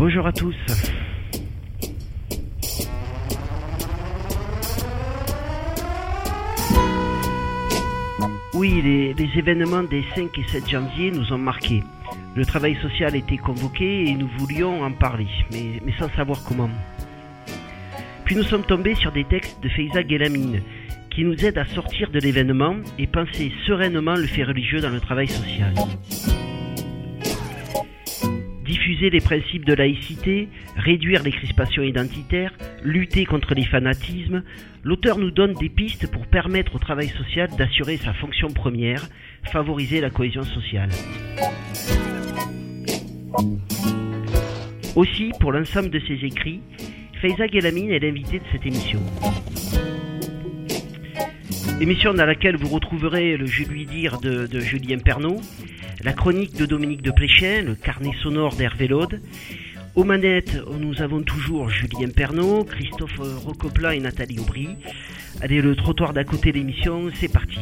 Bonjour à tous. Oui, les, événements des 5 et 7 janvier nous ont marqués. Le travail social était convoqué et nous voulions en parler, mais, sans savoir comment. Puis nous sommes tombés sur des textes de Feiza Gelamine qui nous aident à sortir de l'événement et penser sereinement le fait religieux dans le travail social. Les principes de laïcité, réduire les crispations identitaires, lutter contre les fanatismes, l'auteur nous donne des pistes pour permettre au travail social d'assurer sa fonction première, favoriser la cohésion sociale. Aussi, pour l'ensemble de ses écrits, Faiza Gelamine est l'invité de cette émission. Émission dans laquelle vous retrouverez le Je lui dire de, Julien Pernaud, la chronique de Dominique de Pléchin, le carnet sonore d'Hervé Laude. Aux manettes, nous avons toujours Julien Pernaud, Christophe Rocopla et Nathalie Aubry. Allez, le trottoir d'à côté de l'émission, c'est parti.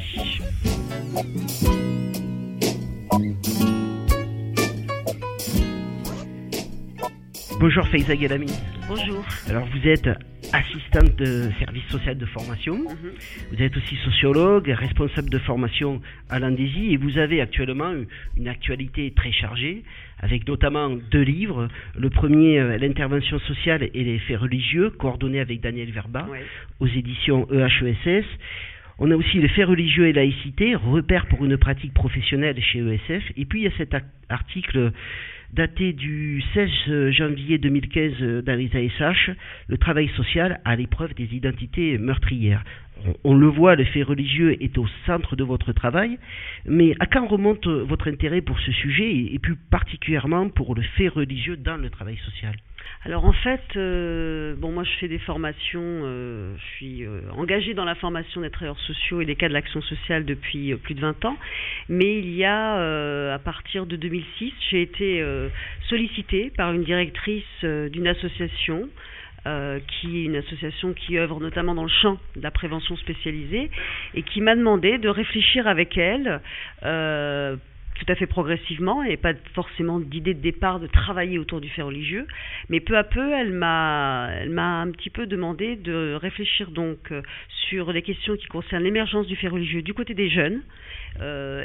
Bonjour Faiza Galami. Bonjour. Alors vous êtes assistante de service social de formation, mm -hmm. vous êtes aussi sociologue, responsable de formation à l'Andésie et vous avez actuellement une actualité très chargée avec notamment deux livres. Le premier, euh, L'intervention sociale et les faits religieux, coordonné avec Daniel Verba ouais. aux éditions EHESS. On a aussi les faits religieux et laïcité, repère pour une pratique professionnelle chez ESF. Et puis il y a cet article daté du 16 janvier 2015 dans les ASH, le travail social à l'épreuve des identités meurtrières. On, le voit, le fait religieux est au centre de votre travail, mais à quand remonte votre intérêt pour ce sujet et, et plus particulièrement pour le fait religieux dans le travail social? Alors en fait, euh, bon moi je fais des formations, euh, je suis euh, engagée dans la formation des travailleurs sociaux et des cas de l'action sociale depuis plus de 20 ans, mais il y a à partir de 2006, j'ai été sollicitée par une directrice d'une association qui est une association qui œuvre notamment dans le champ de la prévention spécialisée et qui m'a demandé de réfléchir avec elle tout à fait progressivement et pas forcément d'idée de départ de travailler autour du fait religieux, mais peu à peu, elle m'a, elle m'a un petit peu demandé de réfléchir donc sur les questions qui concernent l'émergence du fait religieux du côté des jeunes. euh,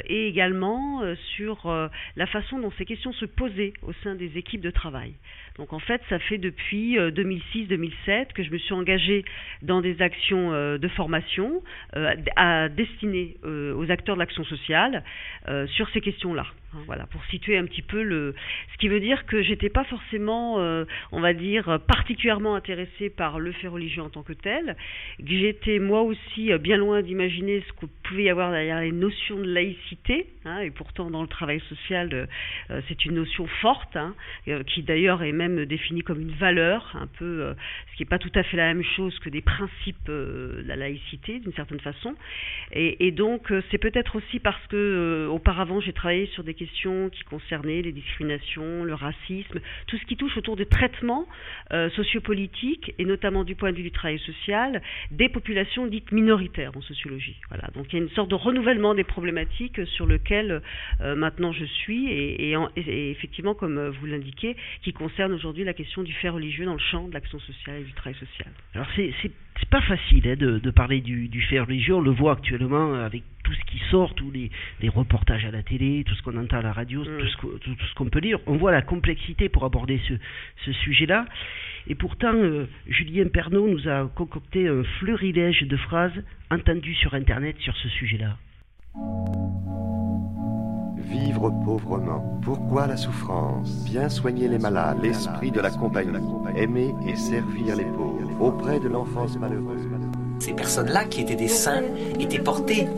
et également euh, sur euh, la façon dont ces questions se posaient au sein des équipes de travail. Donc en fait, ça fait depuis 2006-2007 que je me suis engagée dans des actions de formation à destinées aux acteurs de l'action sociale sur ces questions-là. Voilà, pour situer un petit peu le. Ce qui veut dire que j'étais pas forcément, euh, on va dire, particulièrement intéressée par le fait religieux en tant que tel, que j'étais moi aussi bien loin d'imaginer ce qu'il pouvait y avoir derrière les notions de laïcité, hein, et pourtant dans le travail social, euh, c'est une notion forte, hein, euh, qui d'ailleurs est même définie comme une valeur, un peu, ce qui n'est pas tout à fait la même chose que des principes de la laïcité, d'une certaine façon. Et, et donc, c'est peut-être aussi parce que auparavant j'ai travaillé sur des questions qui concernaient les discriminations, le racisme, tout ce qui touche autour des traitements euh, sociopolitiques et notamment du point de vue du travail social des populations dites minoritaires en sociologie. Voilà. Donc il y a une sorte de renouvellement des problématiques sur lequel euh, maintenant je suis et, et, en, et, effectivement, comme vous l'indiquez, qui concerne aujourd'hui la question du fait religieux dans le champ de l'action sociale et du travail social. Alors c'est c'est pas facile hein, de, de, parler du, du, fait religieux, on le voit actuellement avec tout ce qui sort, tous les, les reportages à la télé, tout ce qu'on entend à la radio, mmh. tout ce, tout, tout ce qu'on peut lire. On voit la complexité pour aborder ce, ce sujet-là. Et pourtant, euh, Julien Pernaud nous a concocté un fleurilège de phrases entendues sur Internet sur ce sujet-là. Vivre pauvrement. Pourquoi la souffrance? Bien soigner les malades, l'esprit de la compagnie, aimer et servir les pauvres, auprès de l'enfance malheureuse. Ces personnes-là, qui étaient des saints, étaient portées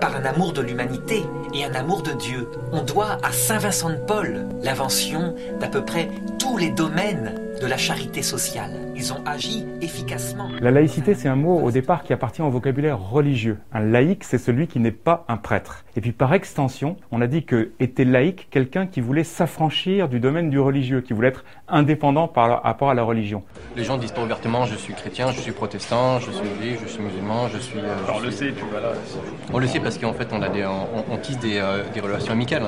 par un amour de l'humanité et un amour de Dieu. On doit à Saint Vincent de Paul l'invention d'à peu près tous les domaines de la charité sociale. Ils ont agi efficacement. La laïcité, c'est un mot au départ qui appartient au vocabulaire religieux. Un laïc, c'est celui qui n'est pas un prêtre. Et puis par extension, on a dit que était laïc quelqu'un qui voulait s'affranchir du domaine du religieux, qui voulait être indépendant par rapport à la religion. Les gens disent pas ouvertement je suis chrétien, je suis protestant, je suis juif, je suis musulman, je suis. Euh, je on suis... le sait, tu vois là. On le sait parce qu'en fait on a des, on, on tisse des, euh, des relations amicales.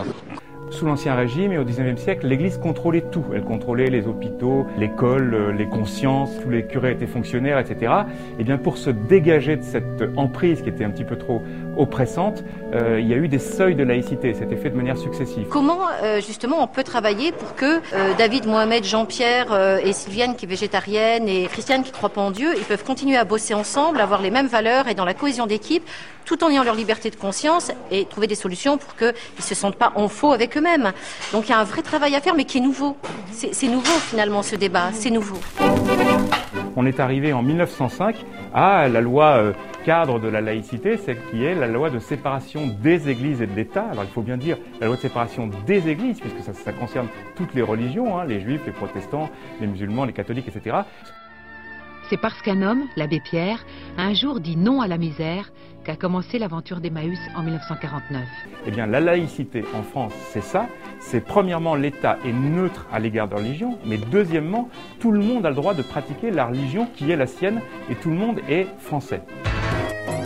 Sous l'Ancien Régime et au XIXe siècle, l'Église contrôlait tout. Elle contrôlait les hôpitaux, l'école, les consciences, tous les curés étaient fonctionnaires, etc. Et eh bien pour se dégager de cette emprise qui était un petit peu trop oppressante, euh, il y a eu des seuils de laïcité. C'était fait de manière successive. Comment euh, justement on peut travailler pour que David, Mohamed, Jean-Pierre et Sylviane qui est végétarienne et Christiane qui croit pas en Dieu, ils peuvent continuer à bosser ensemble, avoir les mêmes valeurs et dans la cohésion d'équipe, tout en ayant leur liberté de conscience et trouver des solutions pour qu'ils ne se sentent pas en faux avec eux-mêmes. Donc il y a un vrai travail à faire, mais qui est nouveau. C'est nouveau finalement ce débat, c'est nouveau. On est arrivé en 1905 à la loi euh, cadre de la laïcité, celle qui est la loi de séparation des églises et de l'État. Alors il faut bien dire la loi de séparation des églises, puisque ça, concerne toutes les religions, hein, les juifs, les protestants, les musulmans, les catholiques, etc. C'est parce qu'un homme, l'abbé Pierre, un jour dit non à la misère qu'a commencé l'aventure d'Emmaüs en 1949. Eh bien, la laïcité en France, c'est ça. C'est premièrement, l'État est neutre à l'égard de la religion, mais deuxièmement, tout le monde a le droit de pratiquer la religion qui est la sienne et tout le monde est français.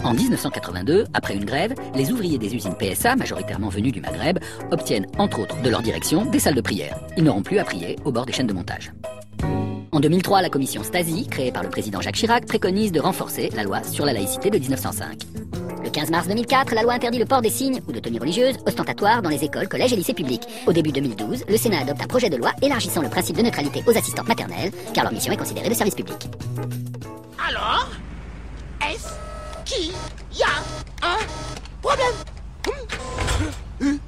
En 1982, après une grève, les ouvriers des usines PSA, majoritairement venus du Maghreb, obtiennent entre autres de leur direction des salles de prière. Ils n'auront plus à prier au bord des chaînes de montage. En 2003, la commission Stasi, créée par le président Jacques Chirac, préconise de renforcer la loi sur la laïcité de 1905. Le 15 mars 2004, la loi interdit le port des signes ou de tenues religieuses ostentatoires dans les écoles, collèges et lycées publics. Au début 2012, le Sénat adopte un projet de loi élargissant le principe de neutralité aux assistantes maternelles, car leur mission est considérée de service public. Alors, est-ce qu'il y a un problème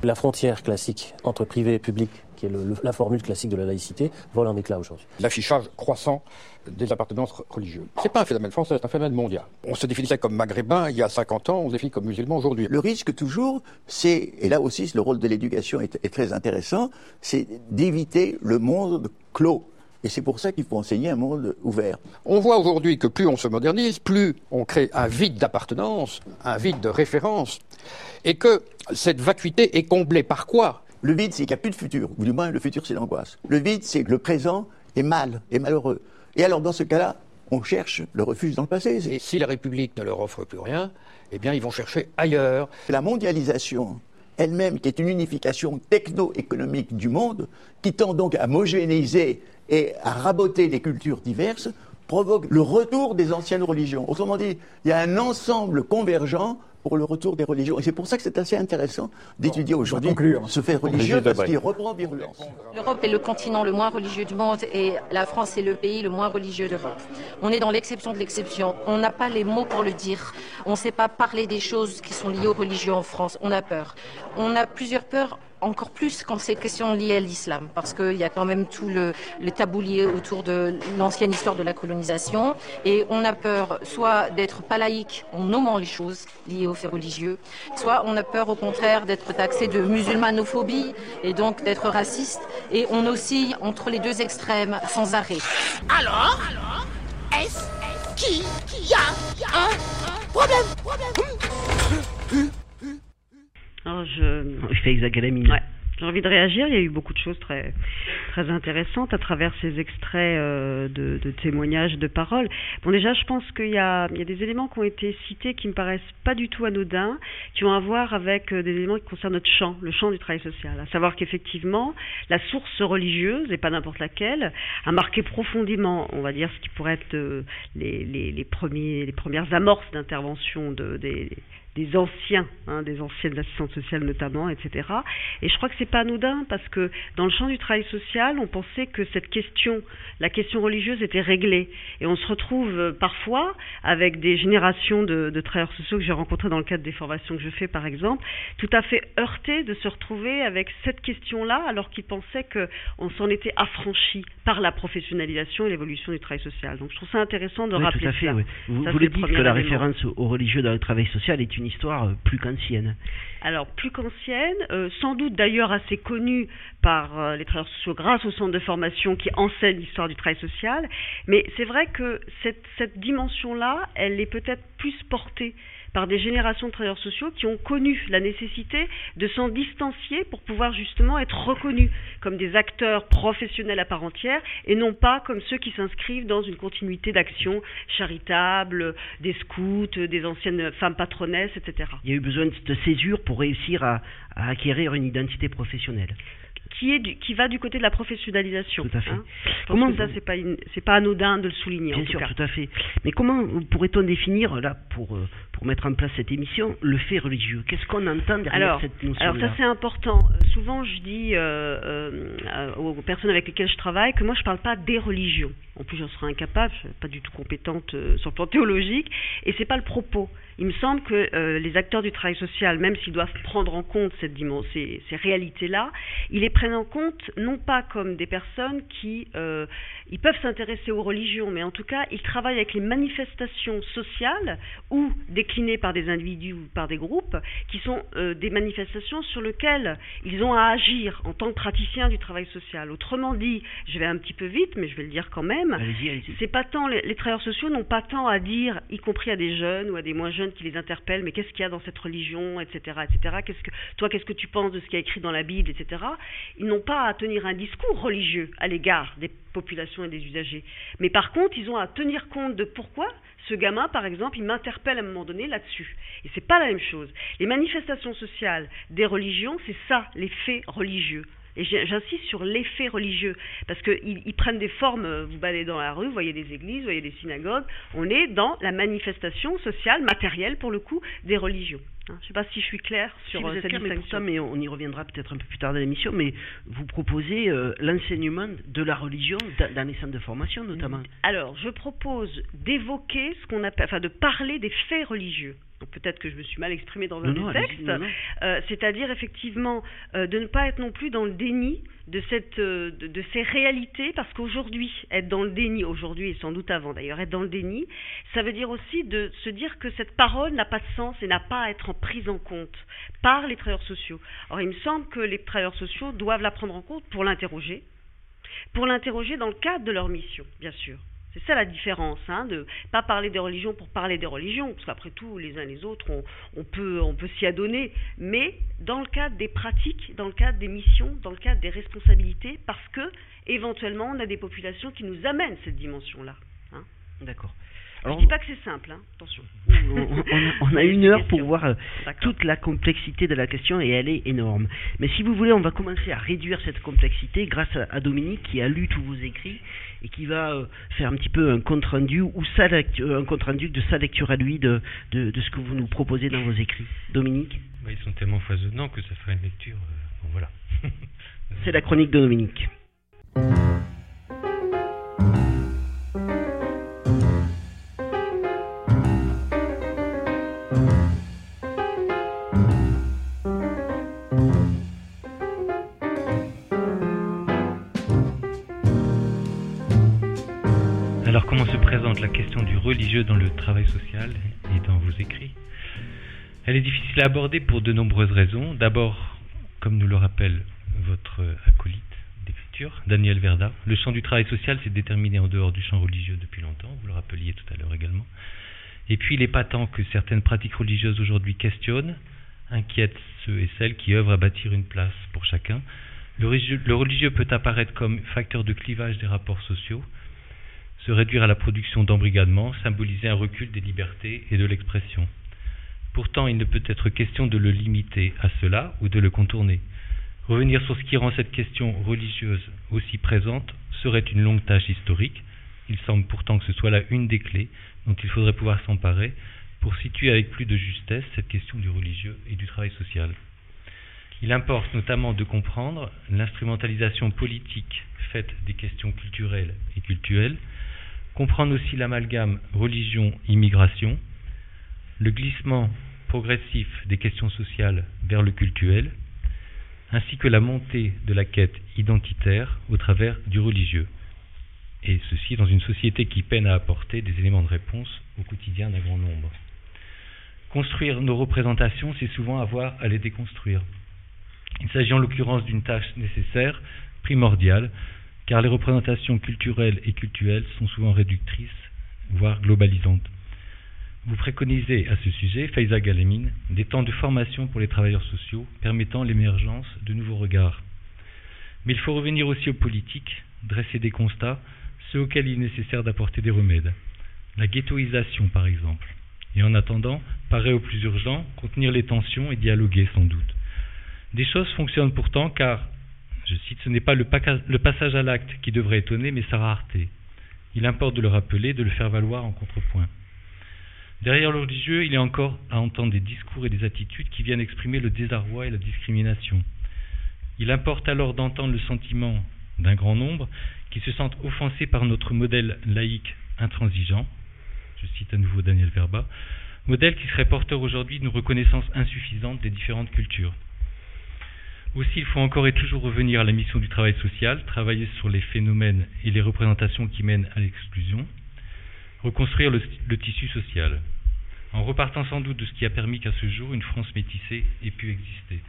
La frontière classique entre privé et public qui est la formule classique de la laïcité, vole en éclat aujourd'hui. L'affichage croissant des appartenances religieuses. C'est pas un phénomène français, c'est un phénomène mondial. On se définissait comme maghrébin il y a 50 ans, on se définit comme musulman aujourd'hui. Le risque toujours, c'est, et là aussi le rôle de l'éducation est, est très intéressant, c'est d'éviter le monde clos. Et c'est pour ça qu'il faut enseigner un monde ouvert. On voit aujourd'hui que plus on se modernise, plus on crée un vide d'appartenance, un vide de référence, et que cette vacuité est comblée par quoi? Le vide, c'est qu'il n'y a plus de futur, ou du moins le futur, c'est l'angoisse. Le vide, c'est que le présent est mal, est malheureux. Et alors, dans ce cas-là, on cherche le refuge dans le passé. Et si la République ne leur offre plus rien, eh bien, ils vont chercher ailleurs. La mondialisation elle-même, qui est une unification techno-économique du monde, qui tend donc à homogénéiser et à raboter les cultures diverses, provoque le retour des anciennes religions. Autrement dit, il y a un ensemble convergent pour le retour des religions. Et c'est pour ça que c'est assez intéressant d'étudier aujourd'hui ce fait religieux parce qu'il reprend virulence. L'Europe est le continent le moins religieux du monde et la France est le pays le moins religieux d'Europe. On est dans l'exception de l'exception. On n'a pas les mots pour le dire. On ne sait pas parler des choses qui sont liées aux religions en France. On a peur. On a plusieurs peurs encore plus quand c'est question liée à l'islam, parce qu'il y a quand même tout le, le tabou lié autour de l'ancienne histoire de la colonisation, et on a peur soit d'être pas laïque en nommant les choses liées aux faits religieux, soit on a peur au contraire d'être taxé de musulmanophobie et donc d'être raciste, et on oscille entre les deux extrêmes sans arrêt. Alors, est-ce qu'il y a un problème? Je... Il fait exagalamine. Ouais. J'ai envie de réagir. Il y a eu beaucoup de choses très, très intéressantes à travers ces extraits euh, de, de, témoignages, de paroles. Bon, déjà, je pense qu'il y y a des éléments qui ont été cités qui me paraissent pas du tout anodins, qui ont à voir avec euh, des éléments qui concernent notre champ, le champ du travail social. À savoir qu'effectivement, la source religieuse, et pas n'importe laquelle, a marqué profondément, on va dire, ce qui pourrait être euh, les, les, les, premiers, les premières amorces d'intervention de, des des anciens, hein, des anciennes assistantes sociales notamment, etc. Et je crois que c'est pas anodin parce que dans le champ du travail social, on pensait que cette question, la question religieuse, était réglée. Et on se retrouve euh, parfois avec des générations de, de travailleurs sociaux que j'ai rencontrés dans le cadre des formations que je fais, par exemple, tout à fait heurtés de se retrouver avec cette question-là, alors qu'ils pensaient qu'on s'en était affranchi par la professionnalisation et l'évolution du travail social. Donc je trouve ça intéressant de rappeler tout à fait, Vous, vous le dites que la référence au religieux dans le travail social est une histoire euh, plus qu'ancienne. Alors, plus qu'ancienne, euh, sans doute d'ailleurs assez connue par euh, les travailleurs sociaux grâce au centre de formation qui enseigne l'histoire du travail social, mais c'est vrai que cette, cette dimension-là, elle est peut-être plus portée par des générations de travailleurs sociaux qui ont connu la nécessité de s'en distancier pour pouvoir justement être reconnus comme des acteurs professionnels à part entière et non pas comme ceux qui s'inscrivent dans une continuité d'action charitable, des scouts, des anciennes femmes patronesses, etc. Il y a eu besoin de césure pour réussir à, à acquérir une identité professionnelle qui, est du, qui va du côté de la professionnalisation. Tout à fait. Hein. comment ça, c'est pas, pas anodin de le souligner. Bien en sûr, cas. tout à fait. Mais comment pourrait-on définir, là, pour, euh, pour mettre en place cette émission, le fait religieux Qu'est-ce qu'on entend derrière alors, cette notion Alors ça, c'est important. Euh, souvent, je dis euh, euh, aux personnes avec lesquelles je travaille que moi, je parle pas des religions. En plus, j'en serais incapable, je suis pas du tout compétente euh, sur le plan théologique, et c'est pas le propos. Il me semble que les acteurs du travail social, même s'ils doivent prendre en compte cette dimension, ces, ces réalités-là, ils les prennent en compte non pas comme des personnes qui, ils peuvent s'intéresser aux religions, mais en tout cas, ils travaillent avec les manifestations sociales ou déclinées par des individus ou par des groupes, qui sont euh, des manifestations sur lesquelles ils ont à agir en tant que praticiens du travail social. Autrement dit, je vais un petit peu vite, mais je vais le dire quand même. C'est pas tant les, les travailleurs sociaux n'ont pas tant à dire, y compris à des jeunes ou à des moins jeunes qui les interpellent, mais qu'est-ce qu'il y a dans cette religion, etc., etc. Qu'est-ce que toi, qu'est-ce que tu penses de ce qui est écrit dans la Bible, etc. Ils n'ont pas à tenir un discours religieux à l'égard des populations et des usagers, mais par contre, ils ont à tenir compte de pourquoi ce gamin, par exemple, il m'interpelle à un moment donné là-dessus. Et c'est pas la même chose. Les manifestations sociales des religions, c'est ça, les faits religieux. Et j'insiste sur l'effet religieux, parce qu'ils ils prennent des formes, euh, vous baladez dans la rue, vous voyez des églises, vous voyez des synagogues, on est dans la manifestation sociale, matérielle pour le coup, des religions. Hein, je ne sais pas si je suis claire sur Si vous euh, êtes cette clair, mais, distinction. pourtant, mais on y reviendra peut-être un peu plus tard dans l'émission, mais vous proposez euh, l'enseignement de la religion dans, dans les centres de formation notamment. Alors, je propose d'évoquer ce qu'on appelle, enfin de parler des faits religieux. Donc peut-être que je me suis mal exprimée dans un Non, des textes. Euh, c'est-à-dire effectivement euh, de ne pas être non plus dans le déni de, cette, euh, de, de ces réalités, parce qu'aujourd'hui, être dans le déni, aujourd'hui et sans doute avant d'ailleurs, être dans le déni, ça veut dire aussi de se dire que cette parole n'a pas de sens et n'a pas à être en prise en compte par les travailleurs sociaux. Or, il me semble que les travailleurs sociaux doivent la prendre en compte pour l'interroger, pour l'interroger dans le cadre de leur mission, bien sûr. C'est ça la différence, hein, de pas parler des religions pour parler des religions, parce qu'après tout, les uns les autres, on, on peut, on peut s'y adonner, mais dans le cadre des pratiques, dans le cadre des missions, dans le cadre des responsabilités, parce que éventuellement, on a des populations qui nous amènent cette dimension-là. Hein. D'accord. Je dis pas que c'est simple, hein, attention. on, a, une heure pour voir euh, toute la complexité de la question et elle est énorme. Mais si vous voulez, on va commencer à réduire cette complexité grâce à, à Dominique qui a lu tous vos écrits et qui va euh, faire un petit peu un compte rendu ou sa lecture, un compte rendu de sa lecture à lui de, de, de ce que vous nous proposez dans vos écrits. Dominique, Bah, ils sont tellement foisonnants que ça ferait une lecture. euh, bon, voilà. c'est la chronique de Dominique. Religieux dans le travail social et dans vos écrits Elle est difficile à aborder pour de nombreuses raisons. D'abord, comme nous le rappelle votre acolyte d'écriture, Daniel Verda, le champ du travail social s'est déterminé en dehors du champ religieux depuis longtemps, vous le rappeliez tout à l'heure également. Et puis, il est patent que certaines pratiques religieuses aujourd'hui questionnent, inquiètent ceux et celles qui œuvrent à bâtir une place pour chacun. Le religieux, le religieux peut apparaître comme facteur de clivage des rapports sociaux, se réduire à la production d'embrigadements, symboliser un recul des libertés et de l'expression. Pourtant, il ne peut être question de le limiter à cela ou de le contourner. Revenir sur ce qui rend cette question religieuse aussi présente serait une longue tâche historique. Il semble pourtant que ce soit là une des clés dont il faudrait pouvoir s'emparer pour situer avec plus de justesse cette question du religieux et du travail social. Il importe notamment de comprendre l'instrumentalisation politique faite des questions culturelles et cultuelles, comprendre aussi l'amalgame religion-immigration, le glissement progressif des questions sociales vers le cultuel, ainsi que la montée de la quête identitaire au travers du religieux, et ceci dans une société qui peine à apporter des éléments de réponse au quotidien d'un grand nombre. Construire nos représentations, c'est souvent avoir à les déconstruire. Il s'agit en l'occurrence d'une tâche nécessaire, primordiale, car les représentations culturelles et cultuelles sont souvent réductrices, voire globalisantes. Vous préconisez à ce sujet, Faiza Galemine, des temps de formation pour les travailleurs sociaux permettant l'émergence de nouveaux regards. Mais il faut revenir aussi aux politiques, dresser des constats, ceux auxquels il est nécessaire d'apporter des remèdes. La ghettoisation, par exemple. Et en attendant, paraît au plus urgent, contenir les tensions et dialoguer sans doute. Des choses fonctionnent pourtant car, je cite, ce n'est pas le, passage à l'acte qui devrait étonner, mais sa rareté. Il importe de le rappeler, de le faire valoir en contrepoint. Derrière le religieux, il y a encore à entendre des discours et des attitudes qui viennent exprimer le désarroi et la discrimination. Il importe alors d'entendre le sentiment d'un grand nombre qui se sentent offensés par notre modèle laïque intransigeant, je cite à nouveau Daniel Verba, modèle qui serait porteur aujourd'hui d'une reconnaissance insuffisante des différentes cultures. Aussi, il faut encore et toujours revenir à la mission du travail social, travailler sur les phénomènes et les représentations qui mènent à l'exclusion, reconstruire le, tissu social, en repartant sans doute de ce qui a permis qu'à ce jour une France métissée ait pu exister.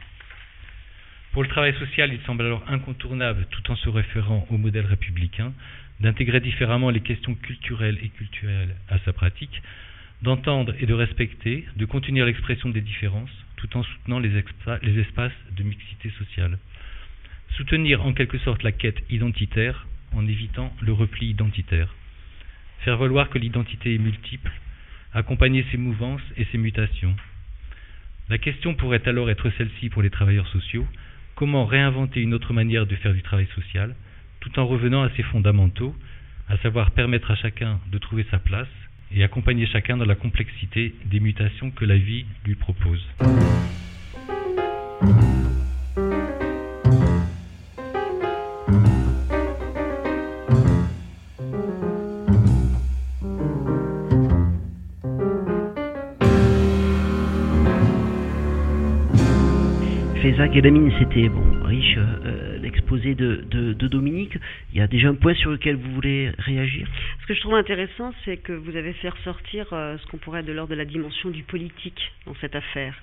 Pour le travail social, il semble alors incontournable, tout en se référant au modèle républicain, d'intégrer différemment les questions culturelles et culturelles à sa pratique, d'entendre et de respecter, de contenir l'expression des différences, tout en soutenant les, espaces de mixité sociale. Soutenir en quelque sorte la quête identitaire en évitant le repli identitaire. Faire valoir que l'identité est multiple, accompagner ses mouvances et ses mutations. La question pourrait alors être celle-ci pour les travailleurs sociaux, comment réinventer une autre manière de faire du travail social, tout en revenant à ses fondamentaux, à savoir permettre à chacun de trouver sa place et accompagner chacun dans la complexité des mutations que la vie lui propose. Feza Galamine, c'était bon, riche, euh, l'exposé de, de, de, Dominique. Il y a déjà un point sur lequel vous voulez réagir? Ce que je trouve intéressant, c'est que vous avez fait ressortir euh, ce qu'on pourrait de l'ordre de la dimension du politique dans cette affaire.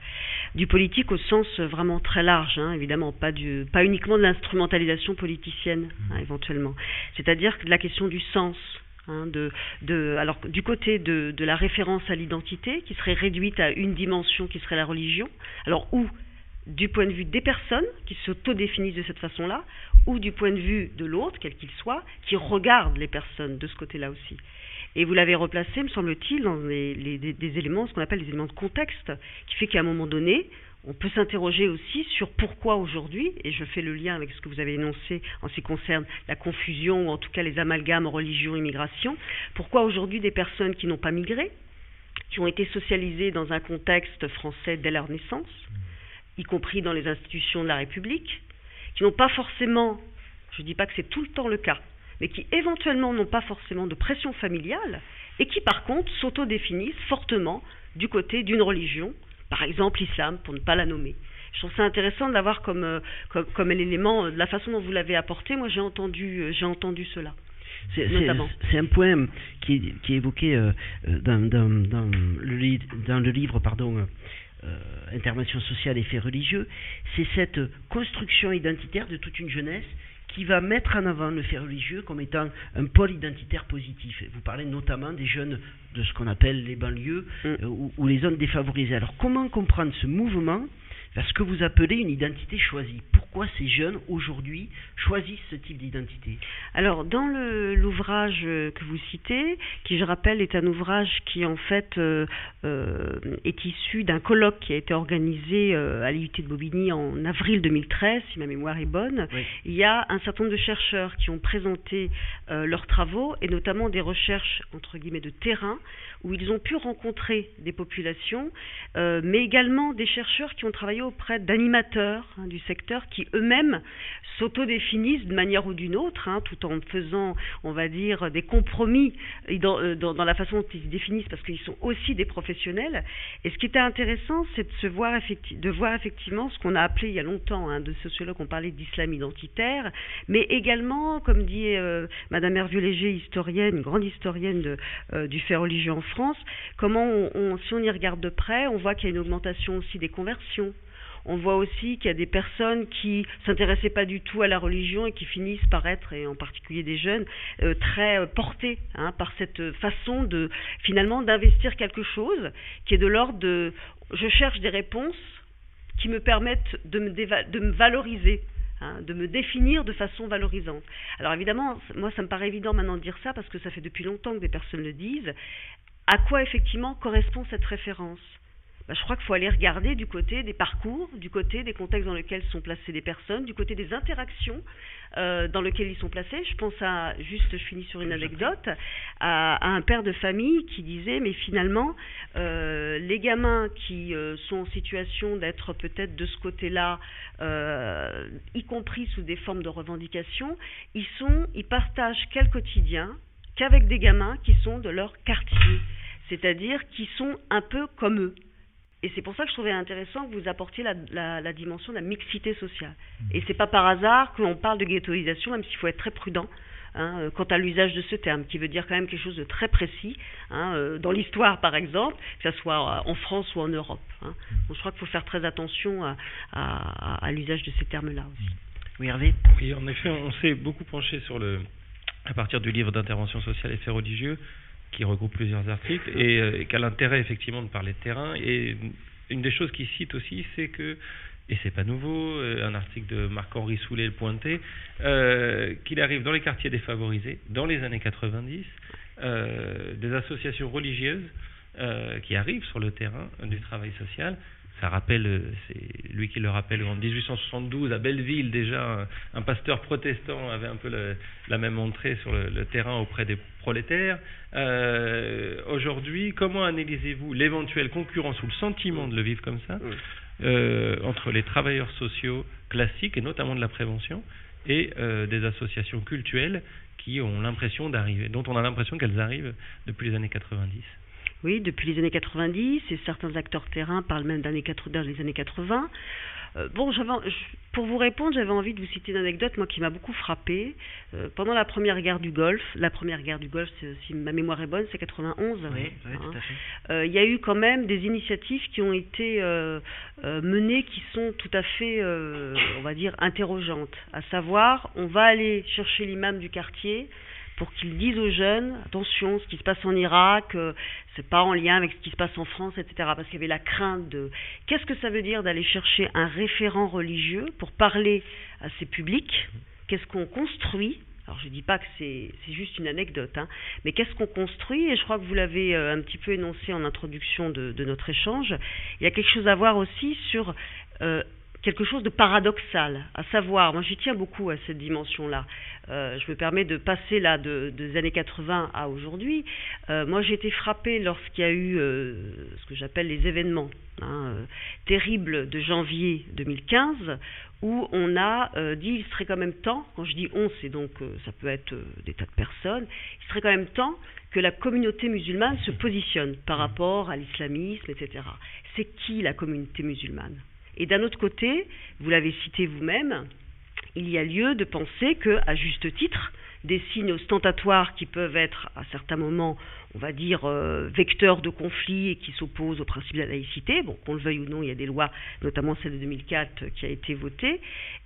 Du politique au sens vraiment très large, hein, évidemment, pas, du, pas uniquement de l'instrumentalisation politicienne, hein, éventuellement. C'est-à-dire que la question du sens, Hein, de, de, alors du côté de, de la référence à l'identité, qui serait réduite à une dimension qui serait la religion, alors où du point de vue des personnes qui s'autodéfinissent de cette façon-là, ou du point de vue de l'autre, quel qu'il soit, qui regarde les personnes de ce côté-là aussi. Et vous l'avez replacé, me semble-t-il, dans les, les, des, éléments, ce qu'on appelle des éléments de contexte, qui fait qu'à un moment donné, on peut s'interroger aussi sur pourquoi aujourd'hui, et je fais le lien avec ce que vous avez énoncé en ce qui concerne la confusion, ou en tout cas les amalgames religion-immigration, pourquoi aujourd'hui des personnes qui n'ont pas migré, qui ont été socialisées dans un contexte français dès leur naissance, y compris dans les institutions de la République, qui n'ont pas forcément, je ne dis pas que c'est tout le temps le cas, mais qui éventuellement n'ont pas forcément de pression familiale, et qui par contre s'autodéfinissent fortement du côté d'une religion, par exemple l'islam, pour ne pas la nommer. Je trouve ça intéressant de l'avoir comme, euh, comme, comme l'élément, euh, de la façon dont vous l'avez apporté, moi j'ai entendu, euh, j'ai entendu cela. C'est un point qui, qui est évoqué euh, dans, dans, dans, le, dans, le, livre pardon, euh, intervention sociale et faits religieux, c'est cette construction identitaire de toute une jeunesse qui va mettre en avant le fait religieux comme étant un pôle identitaire positif. Vous parlez notamment des jeunes de ce qu'on appelle les banlieues mm. euh, ou, ou, les zones défavorisées. Alors comment comprendre ce mouvement vers ce que vous appelez une identité choisie Pourquoi ces jeunes aujourd'hui choisissent ce type d'identité Alors dans l'ouvrage que vous citez, qui je rappelle est un ouvrage qui en fait euh, euh, est issu d'un colloque qui a été organisé euh, à l'IUT de Bobigny en avril 2013, si ma mémoire est bonne, oui. il y a un certain nombre de chercheurs qui ont présenté leurs travaux et notamment des recherches entre guillemets de terrain où ils ont pu rencontrer des populations, mais également des chercheurs qui ont travaillé auprès d'animateurs hein, du secteur qui eux-mêmes s'autodéfinissent de manière ou d'une autre, hein, tout en faisant, on va dire, des compromis dans, euh, dans, la façon dont ils se définissent, parce qu'ils sont aussi des professionnels. Et ce qui était intéressant, c'est de se voir de voir effectivement ce qu'on a appelé il y a longtemps, hein, de sociologues ont parlé d'islam identitaire, mais également, comme dit euh, Madame Hervieux-Léger, historienne, grande historienne euh, du fait religieux en France, comment, on, on, si on y regarde de près, on voit qu'il y a une augmentation aussi des conversions. On voit aussi qu'il y a des personnes qui s'intéressaient pas du tout à la religion et qui finissent par être, et en particulier des jeunes, euh, très euh, portés hein, par cette façon de finalement d'investir quelque chose qui est de l'ordre de je cherche des réponses qui me permettent de me, de me valoriser. Hein, de me définir de façon valorisante. Alors évidemment, moi ça me paraît évident maintenant de dire ça parce que ça fait depuis longtemps que des personnes le disent. À quoi effectivement correspond cette référence? Bah, je crois qu'il faut aller regarder du côté des parcours, du côté des contextes dans lesquels sont placées les personnes, du côté des interactions euh, dans lesquelles ils sont placés. Je pense à, juste, je finis sur une anecdote, à, un père de famille qui disait, mais finalement, euh, les gamins qui euh, sont en situation d'être peut-être de ce côté-là, y compris sous des formes de revendication, ils sont, ils partagent quel quotidien qu'avec des gamins qui sont de leur quartier, c'est-à-dire qui sont un peu comme eux. Et c'est pour ça que je trouvais intéressant que vous apportiez la, la, dimension de la mixité sociale. Mmh. Et c'est pas par hasard que l'on parle de ghettoisation, même s'il faut être très prudent hein, euh, quant à l'usage de ce terme, qui veut dire quand même quelque chose de très précis, hein, euh, dans l'histoire par exemple, que ce soit en France ou en Europe. Hein. Donc, je crois qu'il faut faire très attention à, à, à l'usage de ces termes-là aussi. Oui, Hervé? Oui, en effet, on s'est beaucoup penché sur le, à partir du livre d'intervention sociale et fait religieux, qui regroupe plusieurs articles et, euh, a l'intérêt effectivement de parler de terrain. Et une des choses qu'il cite aussi, c'est que, et c'est pas nouveau, euh, un article de Marc-Henri Soulet le pointé, euh, qu'il arrive dans les quartiers défavorisés, dans les années 90, des associations religieuses qui arrivent sur le terrain du travail social ça rappelle, euh, c'est lui qui le rappelle, en 1872 à Belleville déjà, un, pasteur protestant avait un peu la même entrée sur le, terrain auprès des prolétaires. Euh, aujourd'hui, comment analysez-vous l'éventuelle concurrence ou le sentiment de le vivre comme ça euh, entre les travailleurs sociaux classiques et notamment de la prévention et des associations cultuelles qui ont l'impression d'arriver, dont on a l'impression qu'elles arrivent depuis les années 90 oui, depuis les années 90, et certains acteurs terrain parlent même dans les années 80. Euh, bon, pour vous répondre, j'avais envie de vous citer une anecdote, moi, qui m'a beaucoup frappé. Euh, pendant la première guerre du Golfe, la première guerre du Golfe, si ma mémoire est bonne, c'est 91. Oui, oui tout à fait. Euh, il y a eu quand même des initiatives qui ont été menées qui sont tout à fait, on va dire, interrogeantes. À savoir, on va aller chercher l'imam du quartier pour qu'ils disent aux jeunes attention, ce qui se passe en Irak, euh, c'est pas en lien avec ce qui se passe en France, etc. Parce qu'il y avait la crainte de qu'est-ce que ça veut dire d'aller chercher un référent religieux pour parler à ces publics? Qu'est-ce qu'on construit? Alors je ne dis pas que c'est juste une anecdote, hein, mais qu'est-ce qu'on construit? Et je crois que vous l'avez euh, un petit peu énoncé en introduction de, notre échange. Il y a quelque chose à voir aussi sur euh, quelque chose de paradoxal, à savoir, moi j'y tiens beaucoup à cette dimension-là. Euh, je me permets de passer là de, des années 80 à aujourd'hui. Euh, moi j'ai été frappée lorsqu'il y a eu euh, ce que j'appelle les événements hein, terribles de janvier 2015, où on a dit il serait quand même temps, quand je dis on, c'est donc ça peut être des tas de personnes, il serait quand même temps que la communauté musulmane se positionne par rapport à l'islamisme, etc. C'est qui la communauté musulmane? Et d'un autre côté, vous l'avez cité vous-même, il y a lieu de penser que, à juste titre, des signes ostentatoires qui peuvent être à certains moments, on va dire, euh, vecteurs de conflits et qui s'opposent au principe de la laïcité, bon, qu'on le veuille ou non, il y a des lois, notamment celle de 2004 qui a été votée,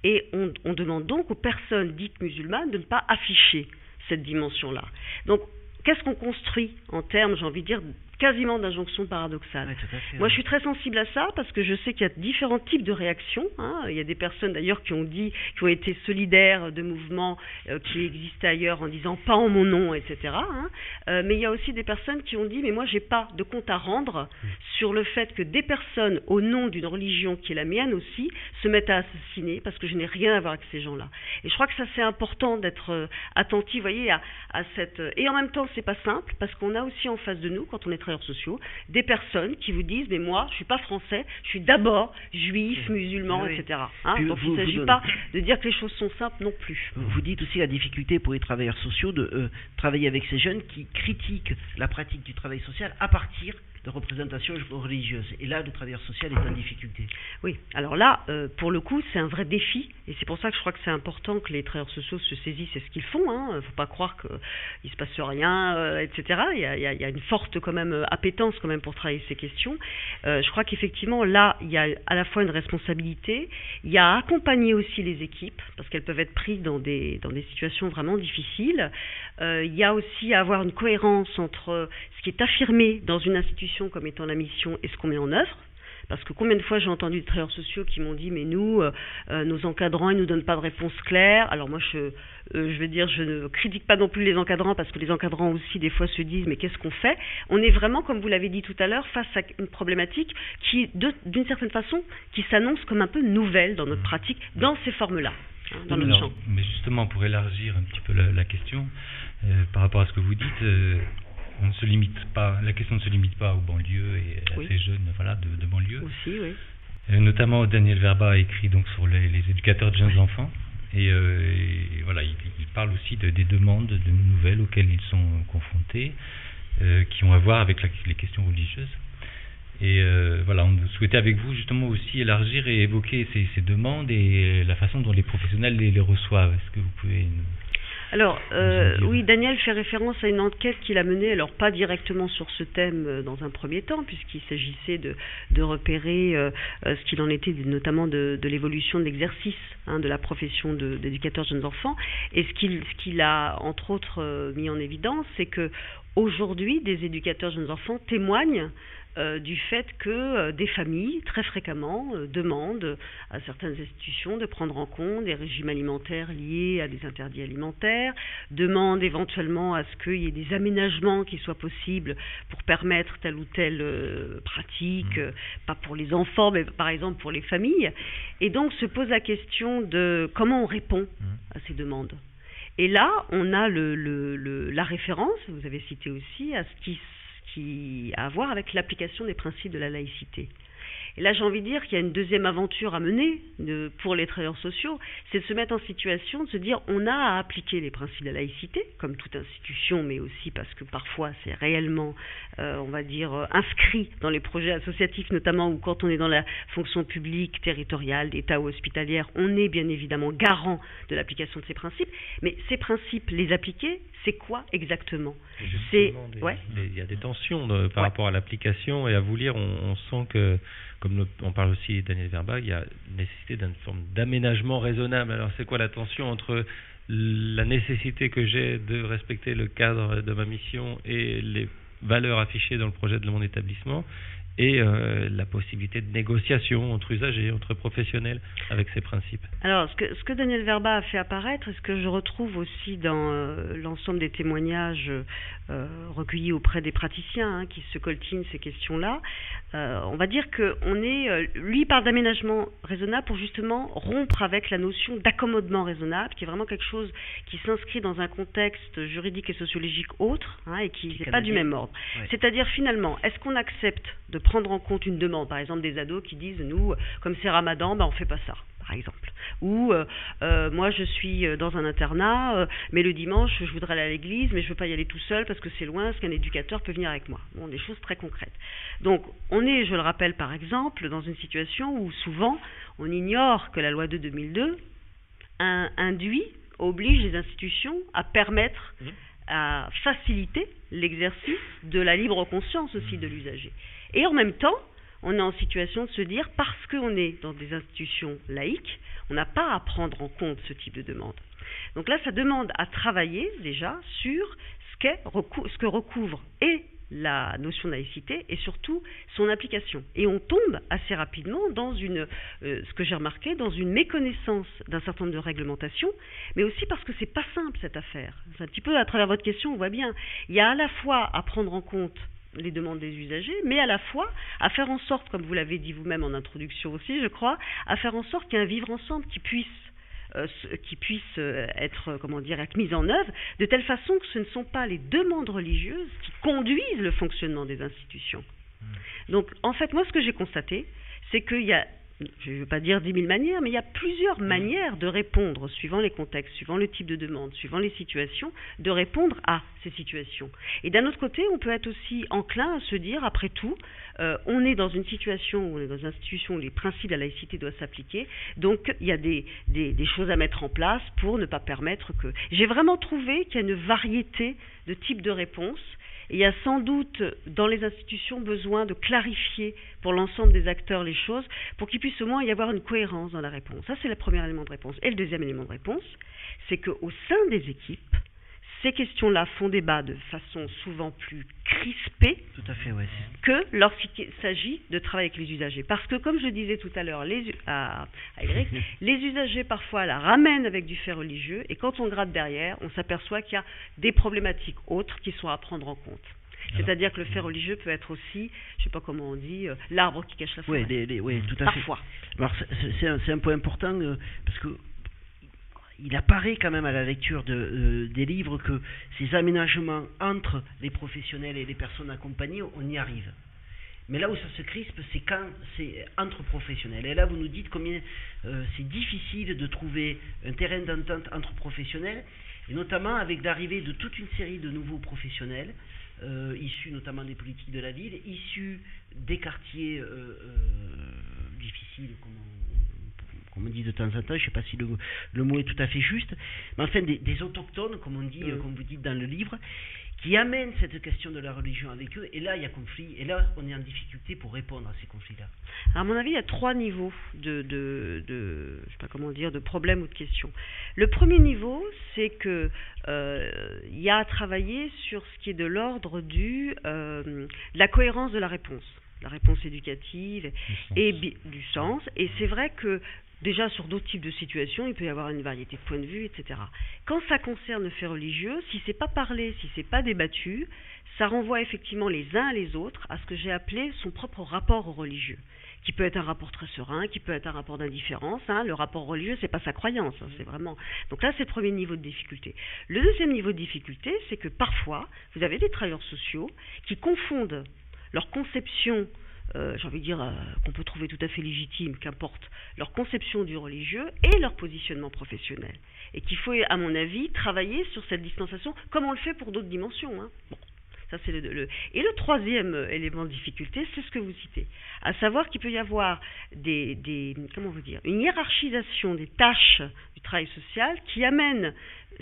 et on, on demande donc aux personnes dites musulmanes de ne pas afficher cette dimension-là. Donc, qu'est-ce qu'on construit en termes, j'ai envie de dire, quasiment d'injonction paradoxale. Moi, je suis très sensible à ça parce que je sais qu'il y a différents types de réactions. Hein. Il y a des personnes d'ailleurs qui ont dit, qui ont été solidaires de mouvements euh, qui existaient ailleurs en disant pas en mon nom, etc. Hein. Euh, mais il y a aussi des personnes qui ont dit, mais moi, j'ai pas de compte à rendre mm. sur le fait que des personnes, au nom d'une religion qui est la mienne aussi, se mettent à assassiner parce que je n'ai rien à voir avec ces gens-là. Et je crois que ça c'est important d'être euh, attentif, voyez, à, à cette. Et en même temps, c'est pas simple parce qu'on a aussi en face de nous, quand on est très sociaux, des personnes qui vous disent mais moi je suis pas français, je suis d'abord juif, musulman, etc. Hein. Donc il ne s'agit pas de dire que les choses sont simples non plus. Vous dites aussi la difficulté pour les travailleurs sociaux de euh, travailler avec ces jeunes qui critiquent la pratique du travail social à partir de représentation religieuse. Et là, le travailleur social est en difficulté. Oui, alors là, euh, pour le coup, c'est un vrai défi, et c'est pour ça que je crois que c'est important que les travailleurs sociaux se saisissent, c'est ce qu'ils font. Il hein. ne faut pas croire qu'il ne se passe rien, euh, etc. Il y, a, il y, a, une forte quand même euh, appétence quand même pour travailler ces questions. je crois qu'effectivement, là, il y a à la fois une responsabilité, il y a à accompagner aussi les équipes, parce qu'elles peuvent être prises dans des, dans des situations vraiment difficiles. il y a aussi à avoir une cohérence entre ce qui est affirmé dans une institution comme étant la mission et ce qu'on met en œuvre. Parce que combien de fois j'ai entendu des travailleurs sociaux qui m'ont dit mais nous, euh, euh, nos encadrants, ils nous donnent pas de réponse claire. Alors moi, je, euh, je veux dire, je ne critique pas non plus les encadrants parce que les encadrants aussi des fois se disent mais qu'est-ce qu'on fait? On est vraiment, comme vous l'avez dit tout à l'heure, face à une problématique qui, d'une certaine façon, qui s'annonce comme un peu nouvelle dans notre pratique, dans ces formes-là, hein, dans notre champ. Mais justement, pour élargir un petit peu la, question, par rapport à ce que vous dites, on ne se limite pas, la question ne se limite pas aux banlieues et à ces jeunes voilà, de, de banlieue. Aussi, oui. Euh, notamment, Daniel Verba a écrit donc sur les, éducateurs de jeunes enfants. Et, euh, voilà, il, parle aussi de, des demandes de nouvelles auxquelles ils sont confrontés, euh, qui ont à voir avec les questions religieuses. Et voilà, on souhaitait avec vous justement aussi élargir et évoquer ces, ces demandes et la façon dont les professionnels les, les reçoivent. Est-ce que vous pouvez nous alors, euh, oui, Daniel fait référence à une enquête qu'il a menée, alors pas directement sur ce thème euh, dans un premier temps, puisqu'il s'agissait de, de, repérer euh, ce qu'il en était, notamment de, de l'évolution de l'exercice hein, de la profession d'éducateur de, jeunes enfants. Et ce qu'il ce qu'il a, entre autres, mis en évidence, c'est que aujourd'hui, des éducateurs de jeunes enfants témoignent euh, du fait que euh, des familles, très fréquemment, euh, demandent à certaines institutions de prendre en compte des régimes alimentaires liés à des interdits alimentaires, demandent éventuellement à ce qu'il y ait des aménagements qui soient possibles pour permettre telle ou telle pratique, mmh. pas pour les enfants, mais par exemple pour les familles. Et donc se pose la question de comment on répond mmh. à ces demandes. Et là, on a le, la référence, vous avez cité aussi, à ce qui qui a à voir avec l'application des principes de la laïcité. Et là, j'ai envie de dire qu'il y a une deuxième aventure à mener de, pour les travailleurs sociaux, c'est de se mettre en situation de se dire on a à appliquer les principes de la laïcité, comme toute institution, mais aussi parce que parfois c'est réellement, euh, on va dire, euh, inscrit dans les projets associatifs, notamment ou quand on est dans la fonction publique, territoriale, d'État ou hospitalière, on est bien évidemment garant de l'application de ces principes. Mais ces principes, les appliquer, c'est quoi exactement? C'est ouais. Il y a des tensions de, par rapport à l'application et à vous lire, on, on sent que comme on parle aussi Daniel Verba, il y a nécessité d'une forme d'aménagement raisonnable. Alors c'est quoi la tension entre la nécessité que j'ai de respecter le cadre de ma mission et les valeurs affichées dans le projet de mon établissement et euh, la possibilité de négociation entre usagers, entre professionnels avec ces principes. Alors, ce que, ce que Daniel Verba a fait apparaître, et ce que je retrouve aussi dans euh, l'ensemble des témoignages euh, recueillis auprès des praticiens hein, qui se coltinent ces questions-là, on va dire qu'on est, lui parle d'aménagement raisonnable pour justement rompre avec la notion d'accommodement raisonnable, qui est vraiment quelque chose qui s'inscrit dans un contexte juridique et sociologique autre, hein, et qui n'est pas du même ordre. C'est-à-dire finalement, est-ce qu'on accepte de prendre en compte une demande, par exemple des ados qui disent nous, comme c'est Ramadan, ben on fait pas ça par exemple. Ou euh, euh, moi je suis euh, dans un internat, mais le dimanche je voudrais aller à l'église, mais je veux pas y aller tout seul parce que c'est loin, est-ce qu'un éducateur peut venir avec moi Bon, des choses très concrètes. Donc on est, je le rappelle par exemple, dans une situation où souvent on ignore que la loi de 2002 induit, oblige les institutions à permettre, mmh. à faciliter l'exercice de la libre conscience aussi de l'usager. Et en même temps, on est en situation de se dire, parce qu'on est dans des institutions laïques, on n'a pas à prendre en compte ce type de demande. Donc là, ça demande à travailler déjà sur ce, que recouvre et la notion de laïcité et surtout son application. Et on tombe assez rapidement dans une, euh, ce que j'ai remarqué, dans une méconnaissance d'un certain nombre de réglementations, mais aussi parce que c'est pas simple cette affaire. C'est un petit peu à travers votre question, on voit bien. Il y a à la fois à prendre en compte les demandes des usagers, mais à la fois à faire en sorte, comme vous l'avez dit vous-même en introduction aussi, je crois, à faire en sorte qu'il y ait un vivre ensemble qui puisse euh, qui puisse euh, être, comment dire, être mise en œuvre, de telle façon que ce ne sont pas les demandes religieuses qui conduisent le fonctionnement des institutions. Hmm. Donc, en fait, moi, ce que j'ai constaté, c'est qu'il y a je ne veux pas dire dix mille manières, mais il y a plusieurs manières de répondre, suivant les contextes, suivant le type de demande, suivant les situations, de répondre à ces situations. Et d'un autre côté, on peut être aussi enclin à se dire, après tout, euh, on est dans une situation, on est dans une institution où les principes de la laïcité doivent s'appliquer, donc il y a des, des, des choses à mettre en place pour ne pas permettre que... J'ai vraiment trouvé qu'il y a une variété de types de réponses il y a sans doute dans les institutions besoin de clarifier pour l'ensemble des acteurs les choses pour qu'il puisse au moins y avoir une cohérence dans la réponse. Ça, c'est le premier élément de réponse. Et le deuxième élément de réponse, c'est qu'au sein des équipes, ces questions-là font débat de façon souvent plus crispée tout à fait, ouais. que lorsqu'il s'agit de travailler avec les usagers. Parce que, comme je disais tout à l'heure à, à Eric, les usagers parfois la ramènent avec du fait religieux et quand on gratte derrière, on s'aperçoit qu'il y a des problématiques autres qui sont à prendre en compte. C'est-à-dire que le fait religieux peut être aussi, je ne sais pas comment on dit, euh, l'arbre qui cache la forêt. Oui, les, les, oui tout à Parfois. fait. C'est un, un, point important euh, parce que il apparaît quand même à la lecture euh, des livres que ces aménagements entre les professionnels et les personnes accompagnées, on y arrive. Mais là où ça se crispe, c'est quand c'est entre professionnels. Et là, vous nous dites combien euh, c'est difficile de trouver un terrain d'entente entre professionnels, et notamment avec l'arrivée de toute une série de nouveaux professionnels, euh, issus notamment des politiques de la ville, issus des quartiers difficiles, comme on, dit de temps en temps, je ne sais pas si le, le, mot est tout à fait juste, mais enfin des, des autochtones, comme on dit, comme vous dites dans le livre, qui amènent cette question de la religion avec eux, et là il y a conflit, et là on est en difficulté pour répondre à ces conflits-là. À mon avis, il y a trois niveaux de, de, de, je sais pas comment dire, de problèmes ou de questions. Le premier niveau, c'est que euh, il y a à travailler sur ce qui est de l'ordre du euh, de la cohérence de la réponse, la réponse éducative et du sens. Et c'est vrai que Déjà, sur d'autres types de situations, il peut y avoir une variété de points de vue, etc. Quand ça concerne le fait religieux, si c'est pas parlé, si c'est pas débattu, ça renvoie effectivement les uns les autres à ce que j'ai appelé son propre rapport au religieux, qui peut être un rapport très serein, qui peut être un rapport d'indifférence. Hein. Le rapport religieux, c'est pas sa croyance, hein, c'est vraiment. Donc là, c'est le premier niveau de difficulté. Le deuxième niveau de difficulté, c'est que parfois, vous avez des travailleurs sociaux qui confondent leur conception euh, j'ai envie de dire, euh, qu'on peut trouver tout à fait légitime, qu'importe, leur conception du religieux et leur positionnement professionnel. Et qu'il faut, à mon avis, travailler sur cette distanciation, comme on le fait pour d'autres dimensions. Hein. Bon, ça c'est le, Et le troisième élément de difficulté, c'est ce que vous citez, à savoir qu'il peut y avoir des, des, comment dire, une hiérarchisation des tâches du travail social qui amène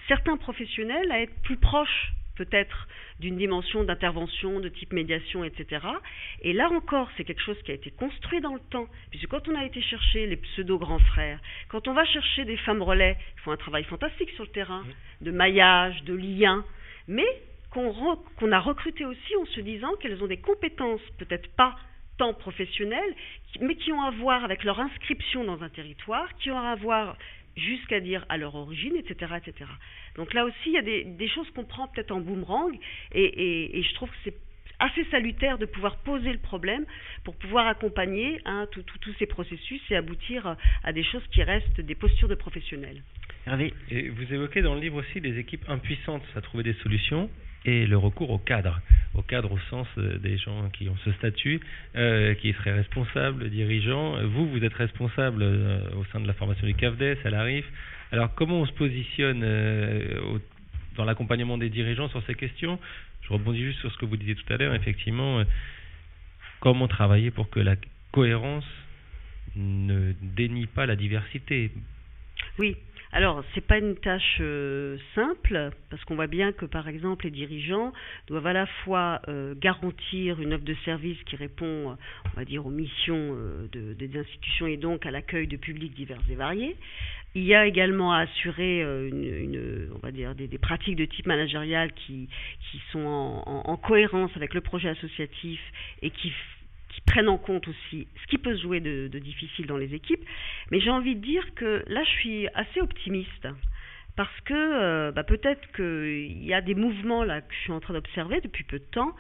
certains professionnels à être plus proches peut-être d'une dimension d'intervention de type médiation, etc. Et là encore, c'est quelque chose qui a été construit dans le temps, puisque quand on a été chercher les pseudo-grands frères, quand on va chercher des femmes relais qui font un travail fantastique sur le terrain, de maillage, de lien, mais qu'on qu a recruté aussi en se disant qu'elles ont des compétences, peut-être pas tant professionnelles, mais qui ont à voir avec leur inscription dans un territoire, qui ont à voir jusqu'à dire à leur origine, etc. etc. Donc là aussi, il y a des, choses qu'on prend peut-être en boomerang, et, je trouve que c'est assez salutaire de pouvoir poser le problème pour pouvoir accompagner hein, tous ces processus et aboutir à des choses qui restent des postures de professionnels. Hervé. Vous évoquez dans le livre aussi des équipes impuissantes à trouver des solutions et le recours au cadre, au cadre au sens des gens qui ont ce statut, euh, qui seraient responsables, dirigeants. Vous, vous êtes responsable euh, au sein de la formation du CAFDES, à l'ARIF. Alors, comment on se positionne euh, dans l'accompagnement des dirigeants sur ces questions? Je rebondis juste sur ce que vous disiez tout à l'heure. Effectivement, comment travailler pour que la cohérence ne dénie pas la diversité? Oui, alors, ce n'est pas une tâche euh, simple, parce qu'on voit bien que, par exemple, les dirigeants doivent à la fois euh, garantir une offre de service qui répond, on va dire, aux missions euh, de, des institutions et donc à l'accueil de publics divers et variés. Il y a également à assurer dire, des, pratiques de type managérial qui, sont en, en, en cohérence avec le projet associatif et qui prennent en compte aussi ce qui peut se jouer de, difficile dans les équipes. Mais j'ai envie de dire que là, je suis assez optimiste parce que euh, bah, peut-être qu'il y a des mouvements là que je suis en train d'observer depuis peu de temps,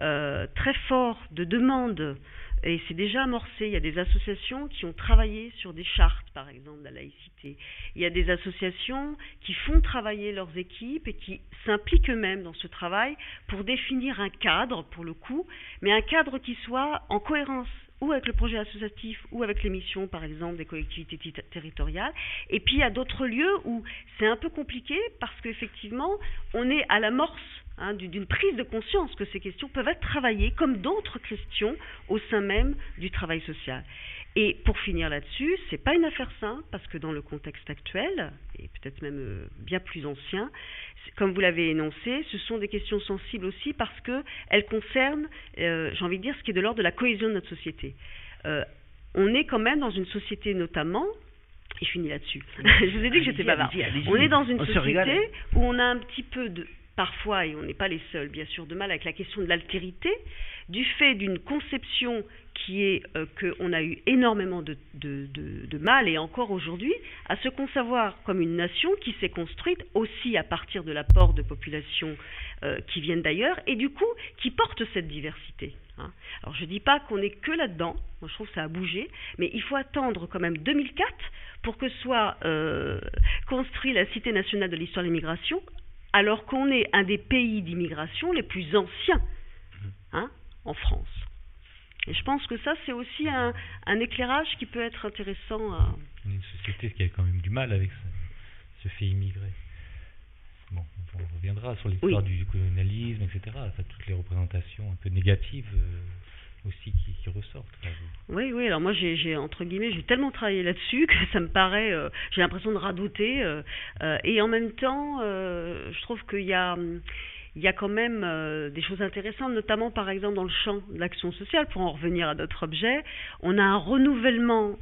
euh, très forts de demandes et c'est déjà amorcé. Il y a des associations qui ont travaillé sur des chartes, par exemple, de la laïcité. Il y a des associations qui font travailler leurs équipes et qui s'impliquent eux-mêmes dans ce travail pour définir un cadre, pour le coup, mais un cadre qui soit en cohérence ou avec le projet associatif, ou avec les missions, par exemple, des collectivités territoriales. Et puis, il y a d'autres lieux où c'est un peu compliqué parce qu'effectivement, on est à l'amorce hein, d'une prise de conscience que ces questions peuvent être travaillées comme d'autres questions au sein même du travail social. Et pour finir là-dessus, c'est pas une affaire simple parce que dans le contexte actuel et peut-être même euh, bien plus ancien, comme vous l'avez énoncé, ce sont des questions sensibles aussi parce que elles concernent, euh, j'ai envie de dire, ce qui est de l'ordre de la cohésion de notre société. Euh, on est quand même dans une société notamment et je finis là-dessus. je vous ai dit que j'étais bavard. On est dans une société où on a un petit peu de parfois, et on n'est pas les seuls, bien sûr, de mal avec la question de l'altérité, du fait d'une conception qui est euh, qu'on a eu énormément de, mal, et encore aujourd'hui, à se concevoir comme une nation qui s'est construite aussi à partir de l'apport de populations euh, qui viennent d'ailleurs, et du coup, qui porte cette diversité. Hein. Alors je ne dis pas qu'on n'est que là-dedans, moi je trouve que ça a bougé, mais il faut attendre quand même 2004 pour que soit euh, construit la Cité nationale de l'histoire de l'immigration alors qu'on est un des pays d'immigration les plus anciens hein, en France. Et je pense que ça, c'est aussi un, éclairage qui peut être intéressant. À... Une société qui a quand même du mal avec ce, fait immigré. Bon, on reviendra sur l'histoire du colonialisme, etc. toutes les représentations un peu négatives. Euh, aussi qui, ressortent. Oui, oui. Alors moi, j'ai entre guillemets, j'ai tellement travaillé là-dessus que ça me paraît, euh, j'ai l'impression de radoter. Euh, euh, et en même temps, je trouve qu'il y a il y a quand même des choses intéressantes, notamment par exemple dans le champ de l'action sociale, pour en revenir à notre objet. On a un renouvellement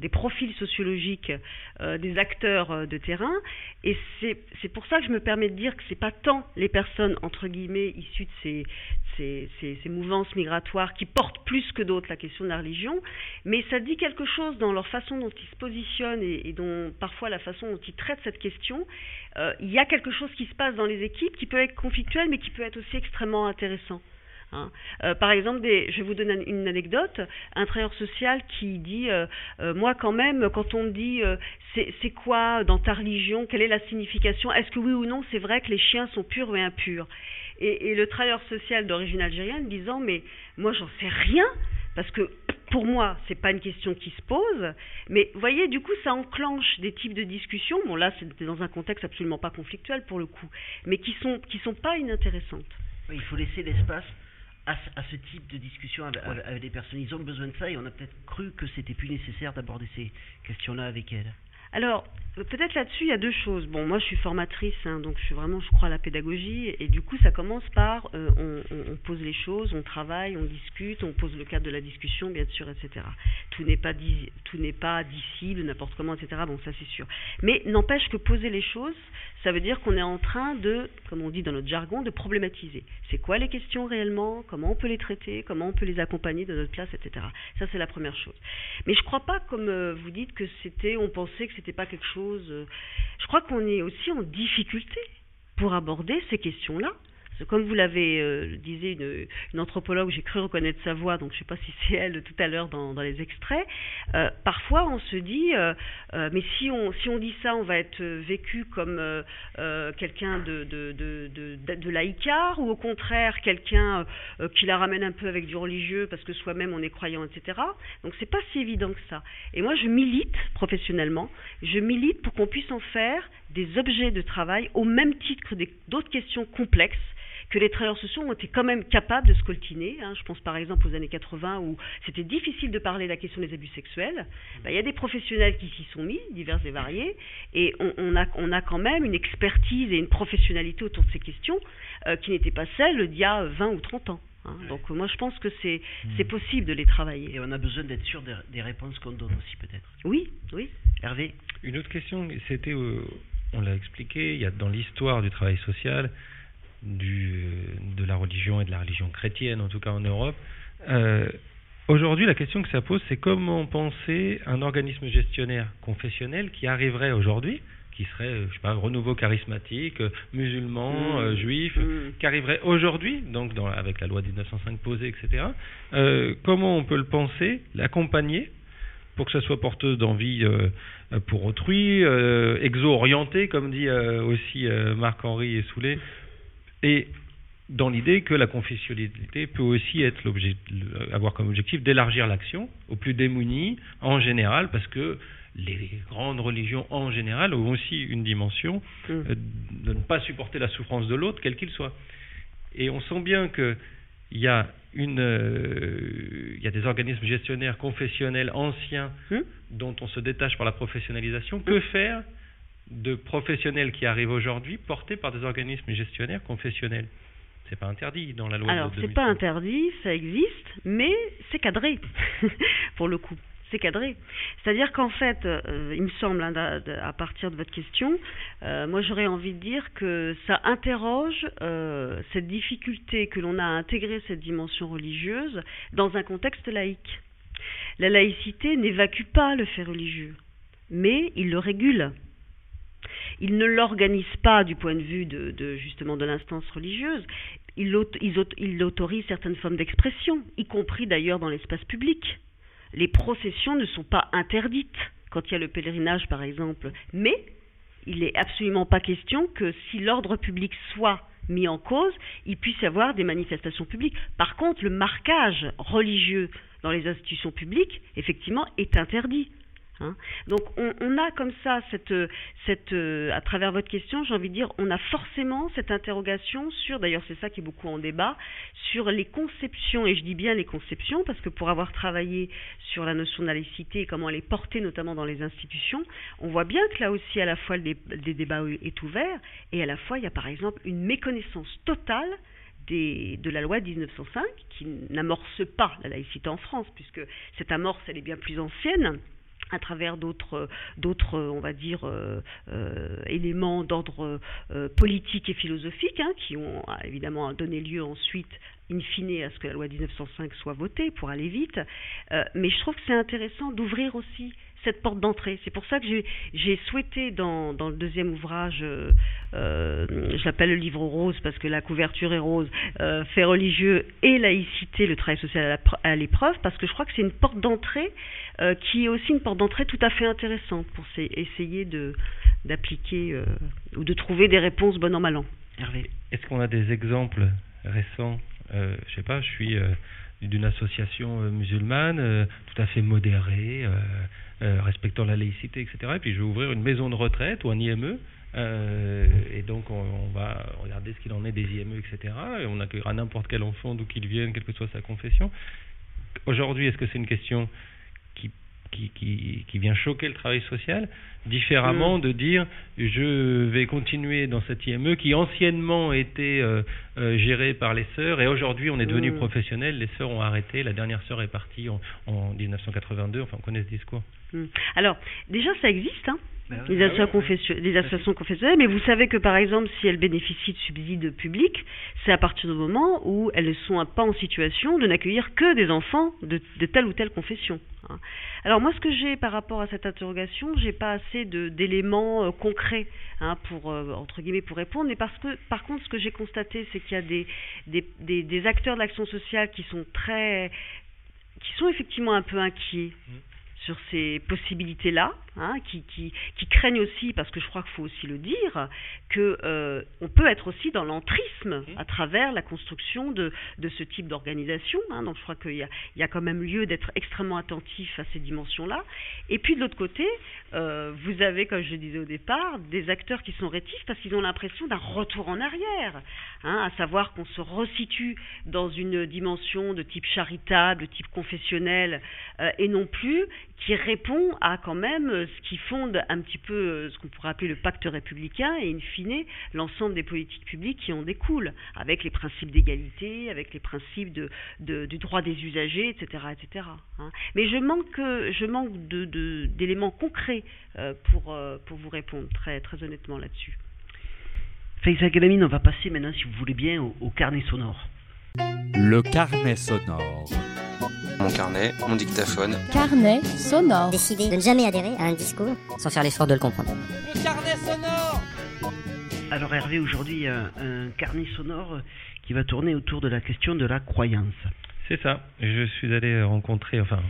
des profils sociologiques des acteurs de terrain, et c'est pour ça que je me permets de dire que ce n'est pas tant les personnes, entre guillemets, issues de ces, ces, ces, mouvances migratoires qui portent plus que d'autres la question de la religion, mais ça dit quelque chose dans leur façon dont ils se positionnent et, et dont parfois la façon dont ils traitent cette question. il y a quelque chose qui se passe dans les équipes qui peut être conflictuel mais qui peut être aussi extrêmement intéressant. Hein. Euh, par exemple, je vais vous donner une anecdote, un travailleur social qui dit, euh, euh, moi quand même, quand on me dit c'est quoi dans ta religion, quelle est la signification, est-ce que oui ou non c'est vrai que les chiens sont purs ou impurs? Et, le travailleur social d'origine algérienne disant, mais moi j'en sais rien, parce que pour moi, ce n'est pas une question qui se pose, mais voyez, du coup, ça enclenche des types de discussions. Bon, là, c'est dans un contexte absolument pas conflictuel pour le coup, mais qui sont qui sont pas inintéressantes. il faut laisser l'espace à, ce type de discussion avec, avec, les personnes. Ils ont besoin de ça et on a peut-être cru que c'était plus nécessaire d'aborder ces questions-là avec elles. Alors, peut-être là-dessus, il y a deux choses. Bon, moi, je suis formatrice, hein, donc je suis vraiment, je crois à la pédagogie, et du coup, ça commence par, euh, on, pose les choses, on travaille, on discute, on pose le cadre de la discussion, bien sûr, etc. Tout n'est pas tout n'est pas dissible, n'importe comment, etc. Bon, ça c'est sûr. Mais n'empêche que poser les choses, ça veut dire qu'on est en train de, comme on dit dans notre jargon, de problématiser. C'est quoi les questions réellement? Comment on peut les traiter? Comment on peut les accompagner de notre place, etc. Ça, c'est la première chose. Mais je ne crois pas, comme euh, vous dites, que c'était, on pensait que c'était pas quelque chose. Euh, je crois qu'on est aussi en difficulté pour aborder ces questions-là. Comme vous l'avez euh, disait une, anthropologue, j'ai cru reconnaître sa voix, donc je ne sais pas si c'est elle tout à l'heure dans, les extraits. Euh, parfois, on se dit, euh, euh, mais si on, si on dit ça, on va être vécu comme quelqu'un de laïcard, ou au contraire, quelqu'un qui la ramène un peu avec du religieux parce que soi-même on est croyant, etc. Donc c'est pas si évident que ça. Et moi, je milite professionnellement, je milite pour qu'on puisse en faire des objets de travail au même titre que d'autres questions complexes que les travailleurs sociaux ont été quand même capables de scoltiner. Hein. Je pense par exemple aux années 80 où c'était difficile de parler de la question des abus sexuels. Ben, il y a des professionnels qui s'y sont mis, divers et variés, et on, a, on, a, quand même une expertise et une professionnalité autour de ces questions euh, qui n'étaient pas celles d'il y a 20 ou 30 ans. Hein. Donc moi je pense que c'est mmh. possible de les travailler. Et on a besoin d'être sûr des, réponses qu'on donne aussi peut-être. Oui, oui. Hervé? Une autre question, c'était, euh, on l'a expliqué, il y a dans l'histoire du travail social, du, de la religion et de la religion chrétienne, en tout cas en Europe. Euh, aujourd'hui, la question que ça pose, c'est comment penser un organisme gestionnaire confessionnel qui arriverait aujourd'hui, qui serait, euh, je sais pas, renouveau charismatique, euh, musulman, mmh. juif, mmh. qui arriverait aujourd'hui, donc dans, avec la loi de 1905 posée, etc. comment on peut le penser, l'accompagner pour que ça soit porteuse d'envie pour autrui, exo-orienté, comme dit aussi Marc-Henri Soulet, et dans l'idée que la confessionnalité peut aussi être avoir comme objectif d'élargir l'action aux plus démunis en général, parce que les grandes religions en général ont aussi une dimension mm. euh, de ne pas supporter la souffrance de l'autre, quel qu'il soit. Et on sent bien qu'il y a une, euh, y a des organismes gestionnaires confessionnels anciens mm. dont on se détache par la professionnalisation. Que faire de professionnels qui arrivent aujourd'hui portés par des organismes gestionnaires confessionnels c'est pas interdit dans la loi. Alors, c'est pas interdit, ça existe, mais c'est cadré, pour le coup. C'est cadré. C'est-à-dire qu'en fait, euh, il me semble, hein, à partir de votre question, euh, moi j'aurais envie de dire que ça interroge euh, cette difficulté que l'on a à intégrer cette dimension religieuse dans un contexte laïque. La laïcité n'évacue pas le fait religieux, mais il le régule il ne l'organise pas du point de vue de, justement de l'instance religieuse. Il, autorise certaines formes d'expression, y compris d'ailleurs dans l'espace public. Les processions ne sont pas interdites quand il y a le pèlerinage, par exemple, mais il n'est absolument pas question que si l'ordre public soit mis en cause, il puisse y avoir des manifestations publiques. Par contre, le marquage religieux dans les institutions publiques, effectivement, est interdit. Hein. Donc on, a comme ça cette euh, à travers votre question, j'ai envie de dire, on a forcément cette interrogation sur, d'ailleurs c'est ça qui est beaucoup en débat, sur les conceptions et je dis bien les conceptions parce que pour avoir travaillé sur la notion de laïcité et comment elle est portée notamment dans les institutions, on voit bien que là aussi à la fois le, débat est ouvert et à la fois il y a par exemple une méconnaissance totale de la loi de 1905 qui n'amorce pas la laïcité en France puisque cette amorce elle est bien plus ancienne à travers d'autres, d'autres, on va dire, euh, euh, éléments d'ordre euh, politique et philosophique, hein, qui ont évidemment donné lieu ensuite, in fine, à ce que la loi 1905 soit votée pour aller vite. mais je trouve que c'est intéressant d'ouvrir aussi cette porte d'entrée. C'est pour ça que j'ai souhaité dans, le deuxième ouvrage, euh, euh, je l'appelle le livre rose parce que la couverture est rose, euh, fait religieux et laïcité, le travail social à l'épreuve, parce que je crois que c'est une porte d'entrée euh, qui est aussi une porte d'entrée tout à fait intéressante pour essayer d'appliquer ou de trouver des réponses bon an mal an. Hervé. Est-ce qu'on a des exemples récents? Je sais pas, je suis d'une association musulmane tout à fait modérée, euh, respectant la laïcité, etc. Et puis je vais ouvrir une maison de retraite ou un IME. Euh, et donc on, va regarder ce qu'il en est des IME, etc. Et on accueillera n'importe quel enfant d'où qu'il vienne, quelle que soit sa confession. Aujourd'hui, est-ce que c'est une question qui, qui, qui, vient choquer le travail social différemment mm. de dire je vais continuer dans cette IME qui anciennement était euh, euh, gérée par les sœurs et aujourd'hui on est devenu mm. professionnel, les sœurs ont arrêté, la dernière sœur est partie en, en 1982, enfin on connaît ce discours. Mm. Alors déjà ça existe, hein ben les, ben associations confessionnelles, mais vous savez que par exemple, si elles bénéficient de subsides publics, c'est à partir du moment où elles ne sont pas en situation de n'accueillir que des enfants de, telle ou telle confession. Hein. Alors moi, ce que j'ai par rapport à cette interrogation, j'ai pas assez d'éléments euh, concrets hein, pour euh, entre guillemets pour répondre, mais parce que par contre, ce que j'ai constaté, c'est qu'il y a des, des, des, acteurs de l'action sociale qui sont très qui sont effectivement un peu inquiets. Mmh sur ces possibilités-là, hein, qui, qui, qui, craignent aussi, parce que je crois qu'il faut aussi le dire, que euh, on peut être aussi dans l'entrisme mmh. à travers la construction de, de ce type d'organisation. Hein, donc je crois qu'il y a, il y a quand même lieu d'être extrêmement attentif à ces dimensions-là. Et puis de l'autre côté, euh, vous avez, comme je disais au départ, des acteurs qui sont rétifs parce qu'ils ont l'impression d'un retour en arrière, hein, à savoir qu'on se resitue dans une dimension de type charitable, de type confessionnel, euh, et non plus qui répond à quand même euh, ce qui fonde un petit peu euh, ce qu'on pourrait appeler le pacte républicain et in fine l'ensemble des politiques publiques qui en découlent, avec les principes d'égalité, avec les principes de, du droit des usagers, etc. etc. Hein. Mais je manque, je manque d'éléments de, concrets euh, pour, pour vous répondre très, très honnêtement là-dessus. Faisal Galamine, on va passer maintenant, si vous voulez bien, au carnet sonore. Le carnet sonore. Mon carnet, mon dictaphone. Carnet sonore. Décider de ne jamais adhérer à un discours sans faire l'effort de le comprendre. Le carnet sonore Alors Hervé, aujourd'hui, un carnet sonore qui va tourner autour de la question de la croyance. C'est ça. Je suis allé rencontrer, enfin,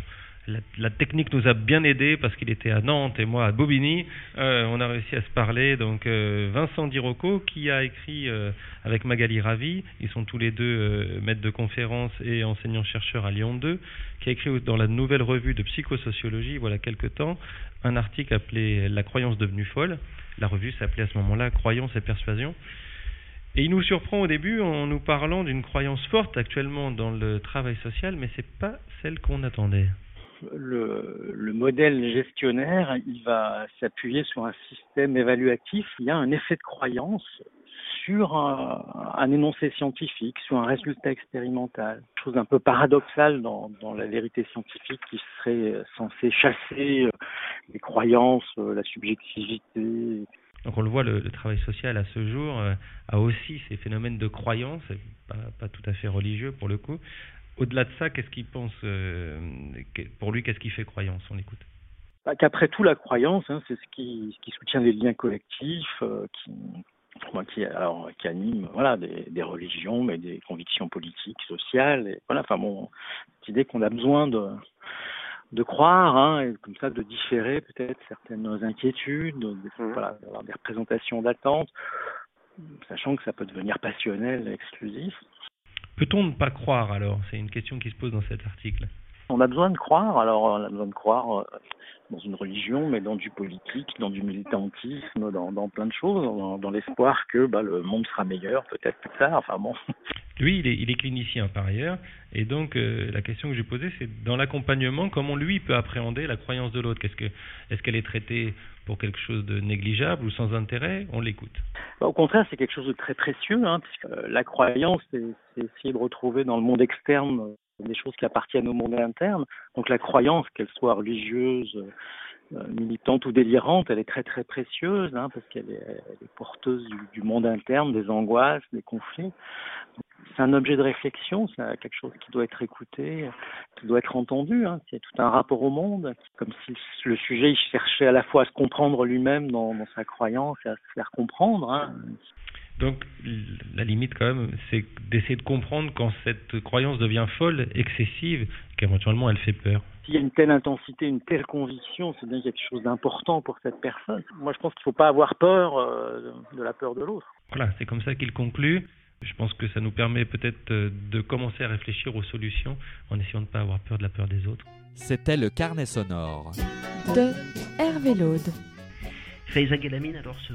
la, technique nous a bien aidé parce qu'il était à Nantes et moi à Bobigny. Euh, on a réussi à se parler. Donc euh, Vincent Dirocco qui a écrit euh, avec Magali Ravi, ils sont tous les deux maîtres de conférences et enseignants-chercheurs à Lyon 2, qui a écrit dans la nouvelle revue de psychosociologie, voilà quelque temps, un article appelé La croyance devenue folle. La revue s'appelait à ce moment-là Croyance et persuasion. Et il nous surprend au début en nous parlant d'une croyance forte actuellement dans le travail social, mais c'est pas celle qu'on attendait le, modèle gestionnaire, il va s'appuyer sur un système évaluatif. Il y a un effet de croyance sur un, énoncé scientifique, sur un résultat expérimental. Chose un peu paradoxale dans, la vérité scientifique qui serait censée chasser euh, les croyances, euh, la subjectivité. Donc on le voit, le, travail social à ce jour euh, a aussi ces phénomènes de croyance, pas, pas, tout à fait religieux pour le coup, au-delà de ça, qu'est-ce qu'il pense euh, Pour lui, qu'est-ce qui fait croyance On écoute. Bah, qu'après tout, la croyance, hein, c'est ce qui, qui, soutient les liens collectifs, euh, qui, qui, alors, qui anime voilà, des, des, religions, mais des convictions politiques, sociales. Et, voilà, enfin bon, cette idée qu'on a besoin de, de croire, hein, et comme ça de différer peut-être certaines inquiétudes, de, mmh. voilà, d'avoir des représentations d'attente, sachant que ça peut devenir passionnel, exclusif. Peut-on ne pas croire alors? C'est une question qui se pose dans cet article. On a besoin de croire, alors on a besoin de croire euh, dans une religion, mais dans du politique, dans du militantisme, dans, dans plein de choses, dans, l'espoir que bah, le monde sera meilleur peut-être plus tard. Enfin bon. Lui, il est, il est clinicien par ailleurs, et donc euh, la question que j'ai posée, c'est dans l'accompagnement, comment lui peut appréhender la croyance de l'autre? Qu'est-ce que, Est-ce qu'elle est traitée pour quelque chose de négligeable ou sans intérêt? On l'écoute. Bah, au contraire, c'est quelque chose de très précieux, hein, puisque euh, la croyance, c'est, essayer de retrouver dans le monde externe des choses qui appartiennent au monde interne. Donc la croyance, qu'elle soit religieuse, militante ou délirante, elle est très très précieuse, hein, parce qu'elle est, porteuse du, monde interne, des angoisses, des conflits c'est un objet de réflexion, c'est quelque chose qui doit être écouté, qui doit être entendu. Hein. C'est tout un rapport au monde, comme si le sujet cherchait à la fois à se comprendre lui-même dans, sa croyance et à se faire comprendre. Hein. Donc la limite quand même, c'est d'essayer de comprendre quand cette croyance devient folle, excessive, qu'éventuellement elle fait peur. S'il y a une telle intensité, une telle conviction, c'est bien quelque chose d'important pour cette personne. Moi je pense qu'il ne faut pas avoir peur euh, de la peur de l'autre. Voilà, c'est comme ça qu'il conclut. Je pense que ça nous permet peut-être euh, de commencer à réfléchir aux solutions en essayant de ne pas avoir peur de la peur des autres. C'était le carnet sonore de Hervé Laude. Faiza Galamine, alors ce,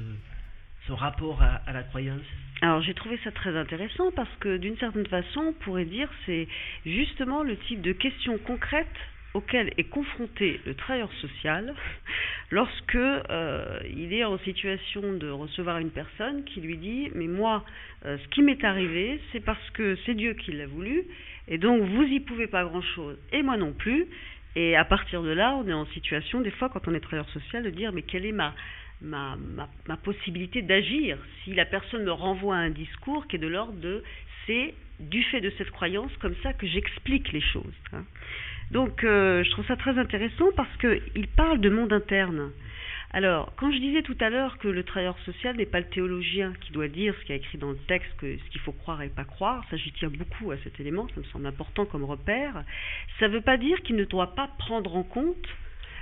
rapport à, à la croyance alors j'ai trouvé ça très intéressant parce que d'une certaine façon, on pourrait dire c'est justement le type de questions concrètes auquel est confronté le travailleur social lorsque euh, il est en situation de recevoir une personne qui lui dit mais moi euh, ce qui m'est arrivé c'est parce que c'est Dieu qui l'a voulu et donc vous y pouvez pas grand chose et moi non plus et à partir de là on est en situation des fois quand on est travailleur social de dire mais quelle est ma ma, possibilité d'agir si la personne me renvoie à un discours qui est de l'ordre de c'est du fait de cette croyance comme ça que j'explique les choses. Hein. Donc euh, je trouve ça très intéressant parce qu'il parle de monde interne. Alors, quand je disais tout à l'heure que le travailleur social n'est pas le théologien qui doit dire ce qu'il y a écrit dans le texte, que ce qu'il faut croire et pas croire, ça j'y tiens beaucoup à cet élément, ça me semble important comme repère, ça ne veut pas dire qu'il ne doit pas prendre en compte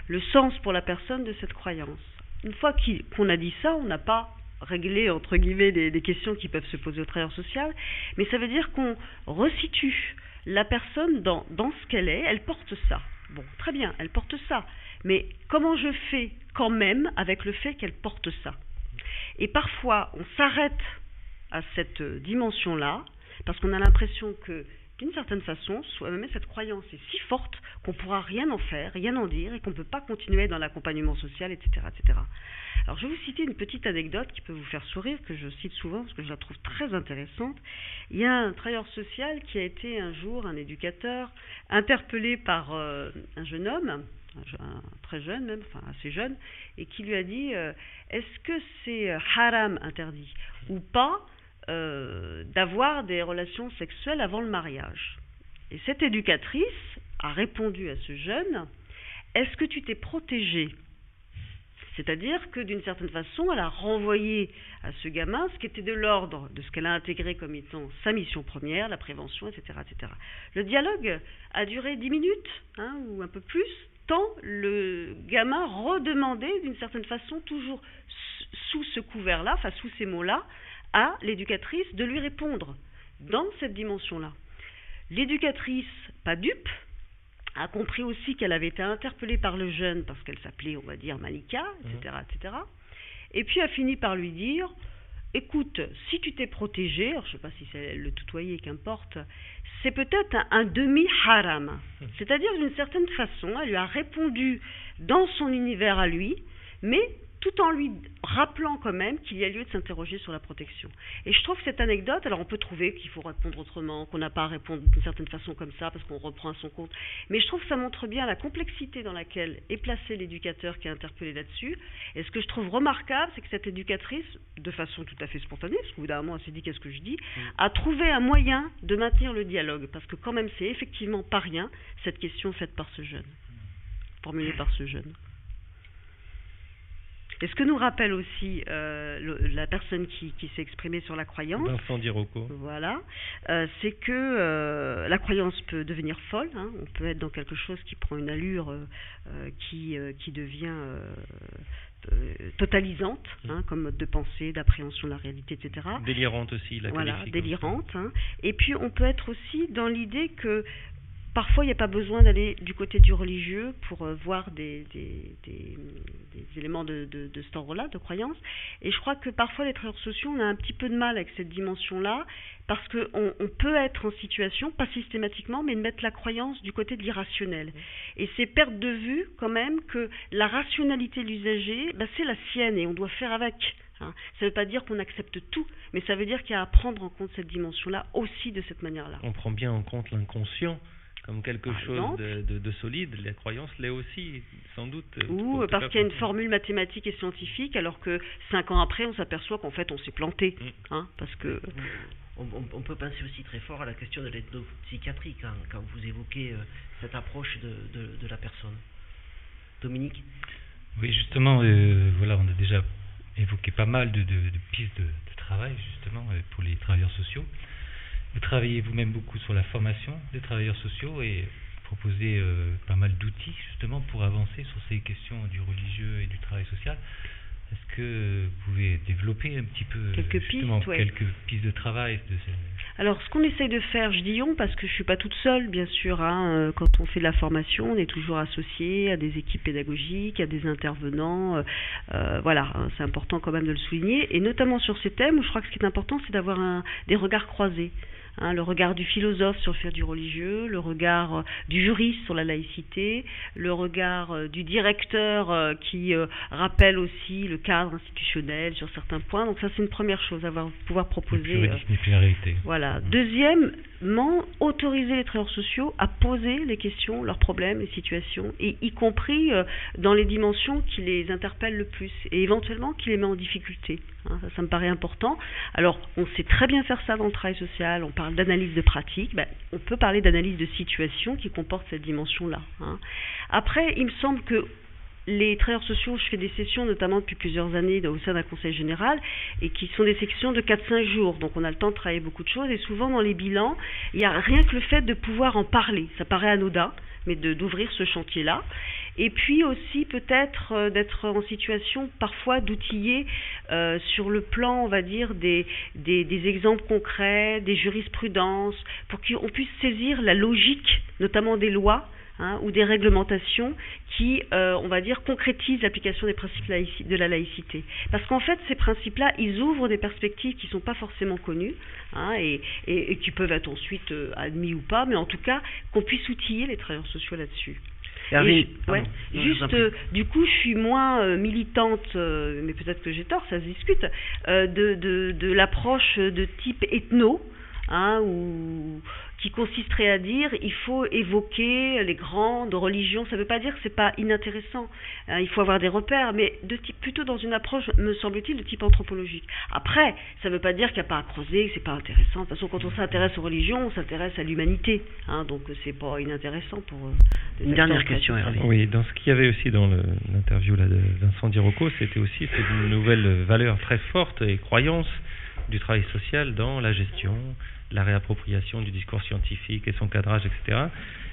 le sens pour la personne de cette croyance. Une fois qu'on a dit ça, on n'a pas réglé, entre guillemets, des, questions qui peuvent se poser au travailleur social, mais ça veut dire qu'on resitue la personne dans, dans ce qu'elle est, elle porte ça. Bon, très bien, elle porte ça. Mais comment je fais quand même avec le fait qu'elle porte ça? Et parfois, on s'arrête à cette dimension-là, parce qu'on a l'impression que, d'une certaine façon, même cette croyance est si forte qu'on ne pourra rien en faire, rien en dire, et qu'on ne peut pas continuer dans l'accompagnement social, etc., etc. Alors, je vais vous citer une petite anecdote qui peut vous faire sourire, que je cite souvent parce que je la trouve très intéressante. Il y a un travailleur social qui a été un jour, un éducateur, interpellé par euh, un jeune homme, un, très jeune même, enfin assez jeune, et qui lui a dit euh, Est-ce que c'est euh, haram interdit ou pas? D'avoir des relations sexuelles avant le mariage Et cette éducatrice a répondu à ce jeune Est-ce que tu t'es protégé C'est-à-dire que d'une certaine façon, elle a renvoyé à ce gamin ce qui était de l'ordre de ce qu'elle a intégré comme étant sa mission première, la prévention, etc. etc. Le dialogue a duré dix minutes, hein, ou un peu plus, tant le gamin redemandait d'une certaine façon, toujours sous ce couvert-là, enfin sous ces mots-là, à l'éducatrice de lui répondre dans cette dimension-là. L'éducatrice, pas dupe, a compris aussi qu'elle avait été interpellée par le jeune parce qu'elle s'appelait, on va dire, Malika, etc., etc. Et puis a fini par lui dire écoute, si tu t'es protégé, alors je ne sais pas si c'est le tutoyer, qu'importe, c'est peut-être un, demi-haram. C'est-à-dire, d'une certaine façon, elle lui a répondu dans son univers à lui, mais tout en lui rappelant quand même qu'il y a lieu de s'interroger sur la protection. Et je trouve cette anecdote, alors on peut trouver qu'il faut répondre autrement, qu'on n'a pas à répondre d'une certaine façon comme ça parce qu'on reprend à son compte, mais je trouve que ça montre bien la complexité dans laquelle est placé l'éducateur qui est interpellé là-dessus. Et ce que je trouve remarquable, c'est que cette éducatrice, de façon tout à fait spontanée, parce qu'au bout d'un moment elle s'est dit qu'est-ce que je dis, mm. a trouvé un moyen de maintenir le dialogue, parce que quand même c'est effectivement pas rien cette question faite par ce jeune, formulée par ce jeune. Et ce que nous rappelle aussi euh, la personne qui, s'est exprimée sur la croyance, Vincent Dirocco. Voilà, euh, c'est que euh, la croyance peut devenir folle. Hein. on peut être dans quelque chose qui prend une allure qui, qui devient totalisante, mm. hein, comme mode de pensée, d'appréhension de la réalité, etc. Délirante aussi, la Voilà, délirante. Hein. Et puis on peut être aussi dans l'idée que Parfois, il n'y a pas besoin d'aller du côté du religieux pour euh, voir des, éléments de, de, de cet ordre-là, de croyance. Et je crois que parfois, les travailleurs sociaux, on a un petit peu de mal avec cette dimension-là, parce qu'on on peut être en situation, pas systématiquement, mais de mettre la croyance du côté de l'irrationnel. Et c'est perdre de vue quand même que la rationalité de l'usager, bah, c'est la sienne et on doit faire avec. Hein. Ça ne veut pas dire qu'on accepte tout, mais ça veut dire qu'il y a à prendre en compte cette dimension-là aussi de cette manière-là. On prend bien en compte l'inconscient comme quelque chose de, solide. La croyance l'est aussi, sans doute. Ou parce qu'il y a une formule mathématique et scientifique, alors que cinq ans après, on s'aperçoit qu'en fait, on s'est planté. Mm. Hein, parce que... On, peut penser aussi très fort à la question de l'ethnopsychiatrie quand, quand vous évoquez euh, cette approche de, de, la personne. Dominique? Oui, justement, euh, voilà, on a déjà évoqué pas mal de, pistes de, travail, justement, euh, pour les travailleurs sociaux. Vous travaillez vous-même beaucoup sur la formation des travailleurs sociaux et proposez euh, pas mal d'outils justement pour avancer sur ces questions du religieux et du travail social. Est-ce que vous pouvez développer un petit peu quelques justement, pistes, quelques pistes de travail de Alors, ce qu'on essaye de faire, je dis on parce que je suis pas toute seule, bien sûr. Hein, euh, quand on fait de la formation, on est toujours associé à des équipes pédagogiques, à des intervenants. Euh, voilà, hein, c'est important quand même de le souligner. Et notamment sur ces thèmes, où je crois que ce qui est important, c'est d'avoir des regards croisés. Hein, le regard du philosophe sur le fait du religieux, le regard euh, du juriste sur la laïcité, le regard euh, du directeur euh, qui rappelle aussi le cadre institutionnel sur certains points. Donc ça c'est une première chose à pouvoir proposer. voilà. Deuxièmement, autoriser les travailleurs sociaux à poser les questions, leurs problèmes, les situations, et y compris dans les dimensions qui les interpellent le plus, et éventuellement qui les met en difficulté. Hein, ça, me paraît important. Alors, on sait très bien faire ça dans le travail social. On parle d'analyse de pratique. Ben, on peut parler d'analyse de situation qui comporte cette dimension-là. Hein. Après, il me semble que les travailleurs sociaux, je fais des sessions notamment depuis plusieurs années au sein d'un conseil général et qui sont des sections de 4-5 jours. Donc on a le temps de travailler beaucoup de choses et souvent dans les bilans, il n'y a rien que le fait de pouvoir en parler. Ça paraît anodin, mais d'ouvrir ce chantier-là. Et puis aussi peut-être euh, d'être en situation parfois d'outiller euh, sur le plan, on va dire, des, des, exemples concrets, des jurisprudences, pour qu'on puisse saisir la logique, notamment des lois, Hein, ou des réglementations qui, euh, on va dire, concrétisent l'application des principes de la laïcité. Parce qu'en fait, ces principes-là, ils ouvrent des perspectives qui ne sont pas forcément connues hein, et, qui peuvent être ensuite admis ou pas, mais en tout cas, qu'on puisse outiller les travailleurs sociaux là-dessus. Ouais, juste, euh, du coup, je suis moins militante, mais peut-être que j'ai tort, ça se discute, de, de, de l'approche de type ethno, hein, où qui consisterait à dire il faut évoquer les grandes religions. Ça ne veut pas dire que c'est pas inintéressant. Hein, il faut avoir des repères, mais de type plutôt dans une approche, me semble-t-il, de type anthropologique. Après, ça ne veut pas dire qu'il n'y a pas à creuser, que c'est pas intéressant. De toute façon, quand on s'intéresse aux religions, on s'intéresse à l'humanité. Hein, donc c'est pas inintéressant pour. Euh, une dernière question, Hervé. Oui, dans ce qu'il y avait aussi dans l'interview de Vincent Dirocco, c'était aussi une nouvelle valeur très forte et croyance du travail social dans la gestion, la réappropriation du discours scientifique et son cadrage, etc.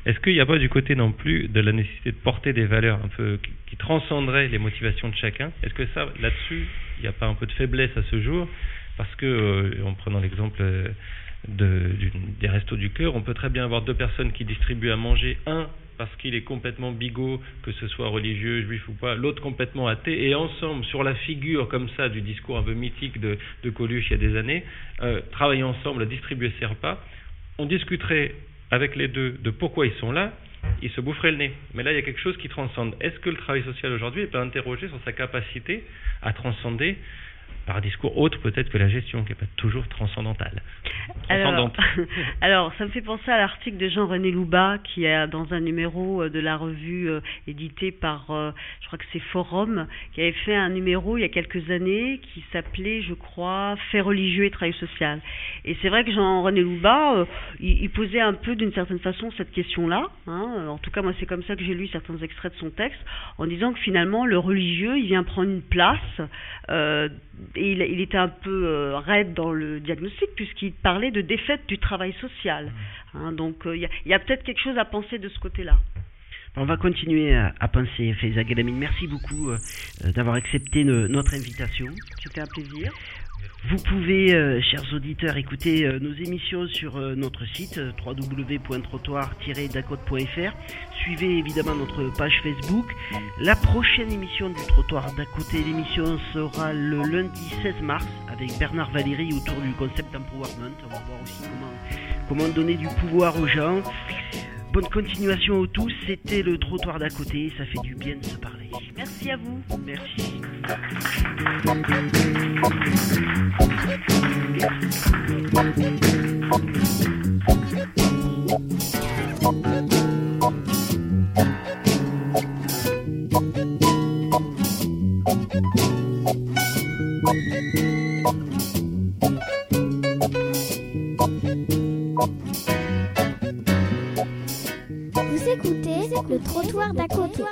Est-ce qu'il n'y a pas du côté non plus de la nécessité de porter des valeurs un peu qui, transcenderaient les motivations de chacun? Est-ce que ça, là-dessus, il n'y a pas un peu de faiblesse à ce jour? Parce que, euh, en prenant l'exemple euh, de, des restos du cœur, on peut très bien avoir deux personnes qui distribuent à manger, un parce qu'il est complètement bigot, que ce soit religieux, juif ou pas, l'autre complètement athée, et ensemble, sur la figure comme ça du discours un peu mythique de, Coluche il y a des années, euh, travailler ensemble à distribuer ces repas, on discuterait avec les deux de pourquoi ils sont là, ils se boufferaient le nez. Mais là, il y a quelque chose qui transcende. Est-ce que le travail social aujourd'hui peut interroger sur sa capacité à transcender par un discours autre peut-être que la gestion, qui n'est pas toujours transcendantale. Alors, alors, ça me fait penser à l'article de Jean-René Louba, qui est dans un numéro euh, de la revue euh, édité par, euh, je crois que c'est Forum, qui avait fait un numéro il y a quelques années qui s'appelait, je crois, Fait religieux et travail social. Et c'est vrai que Jean-René Louba, il, posait un peu d'une certaine façon cette question-là. Hein. En tout cas, moi, c'est comme ça que j'ai lu certains extraits de son texte, en disant que finalement, le religieux, il vient prendre une place et il, était un peu euh, raide dans le diagnostic puisqu'il parlait de défaite du travail social. Mmh. Hein, donc euh, il y a, peut-être quelque chose à penser de ce côté-là. On va continuer à, penser, Faiza Galamine. Merci beaucoup euh, d'avoir accepté notre invitation. C'était un plaisir. Vous pouvez, euh, chers auditeurs, écouter euh, nos émissions sur euh, notre site www.trottoir-dacote.fr. Suivez évidemment notre page Facebook. La prochaine émission du Trottoir d'à côté, l'émission sera le lundi 16 mars avec Bernard Valéry autour du concept empowerment. On va voir aussi comment, comment donner du pouvoir aux gens. Bonne continuation aux tous. C'était le Trottoir d'à côté. Ça fait du bien de se parler. Merci à vous. Merci. Vous le trottoir d'à côté.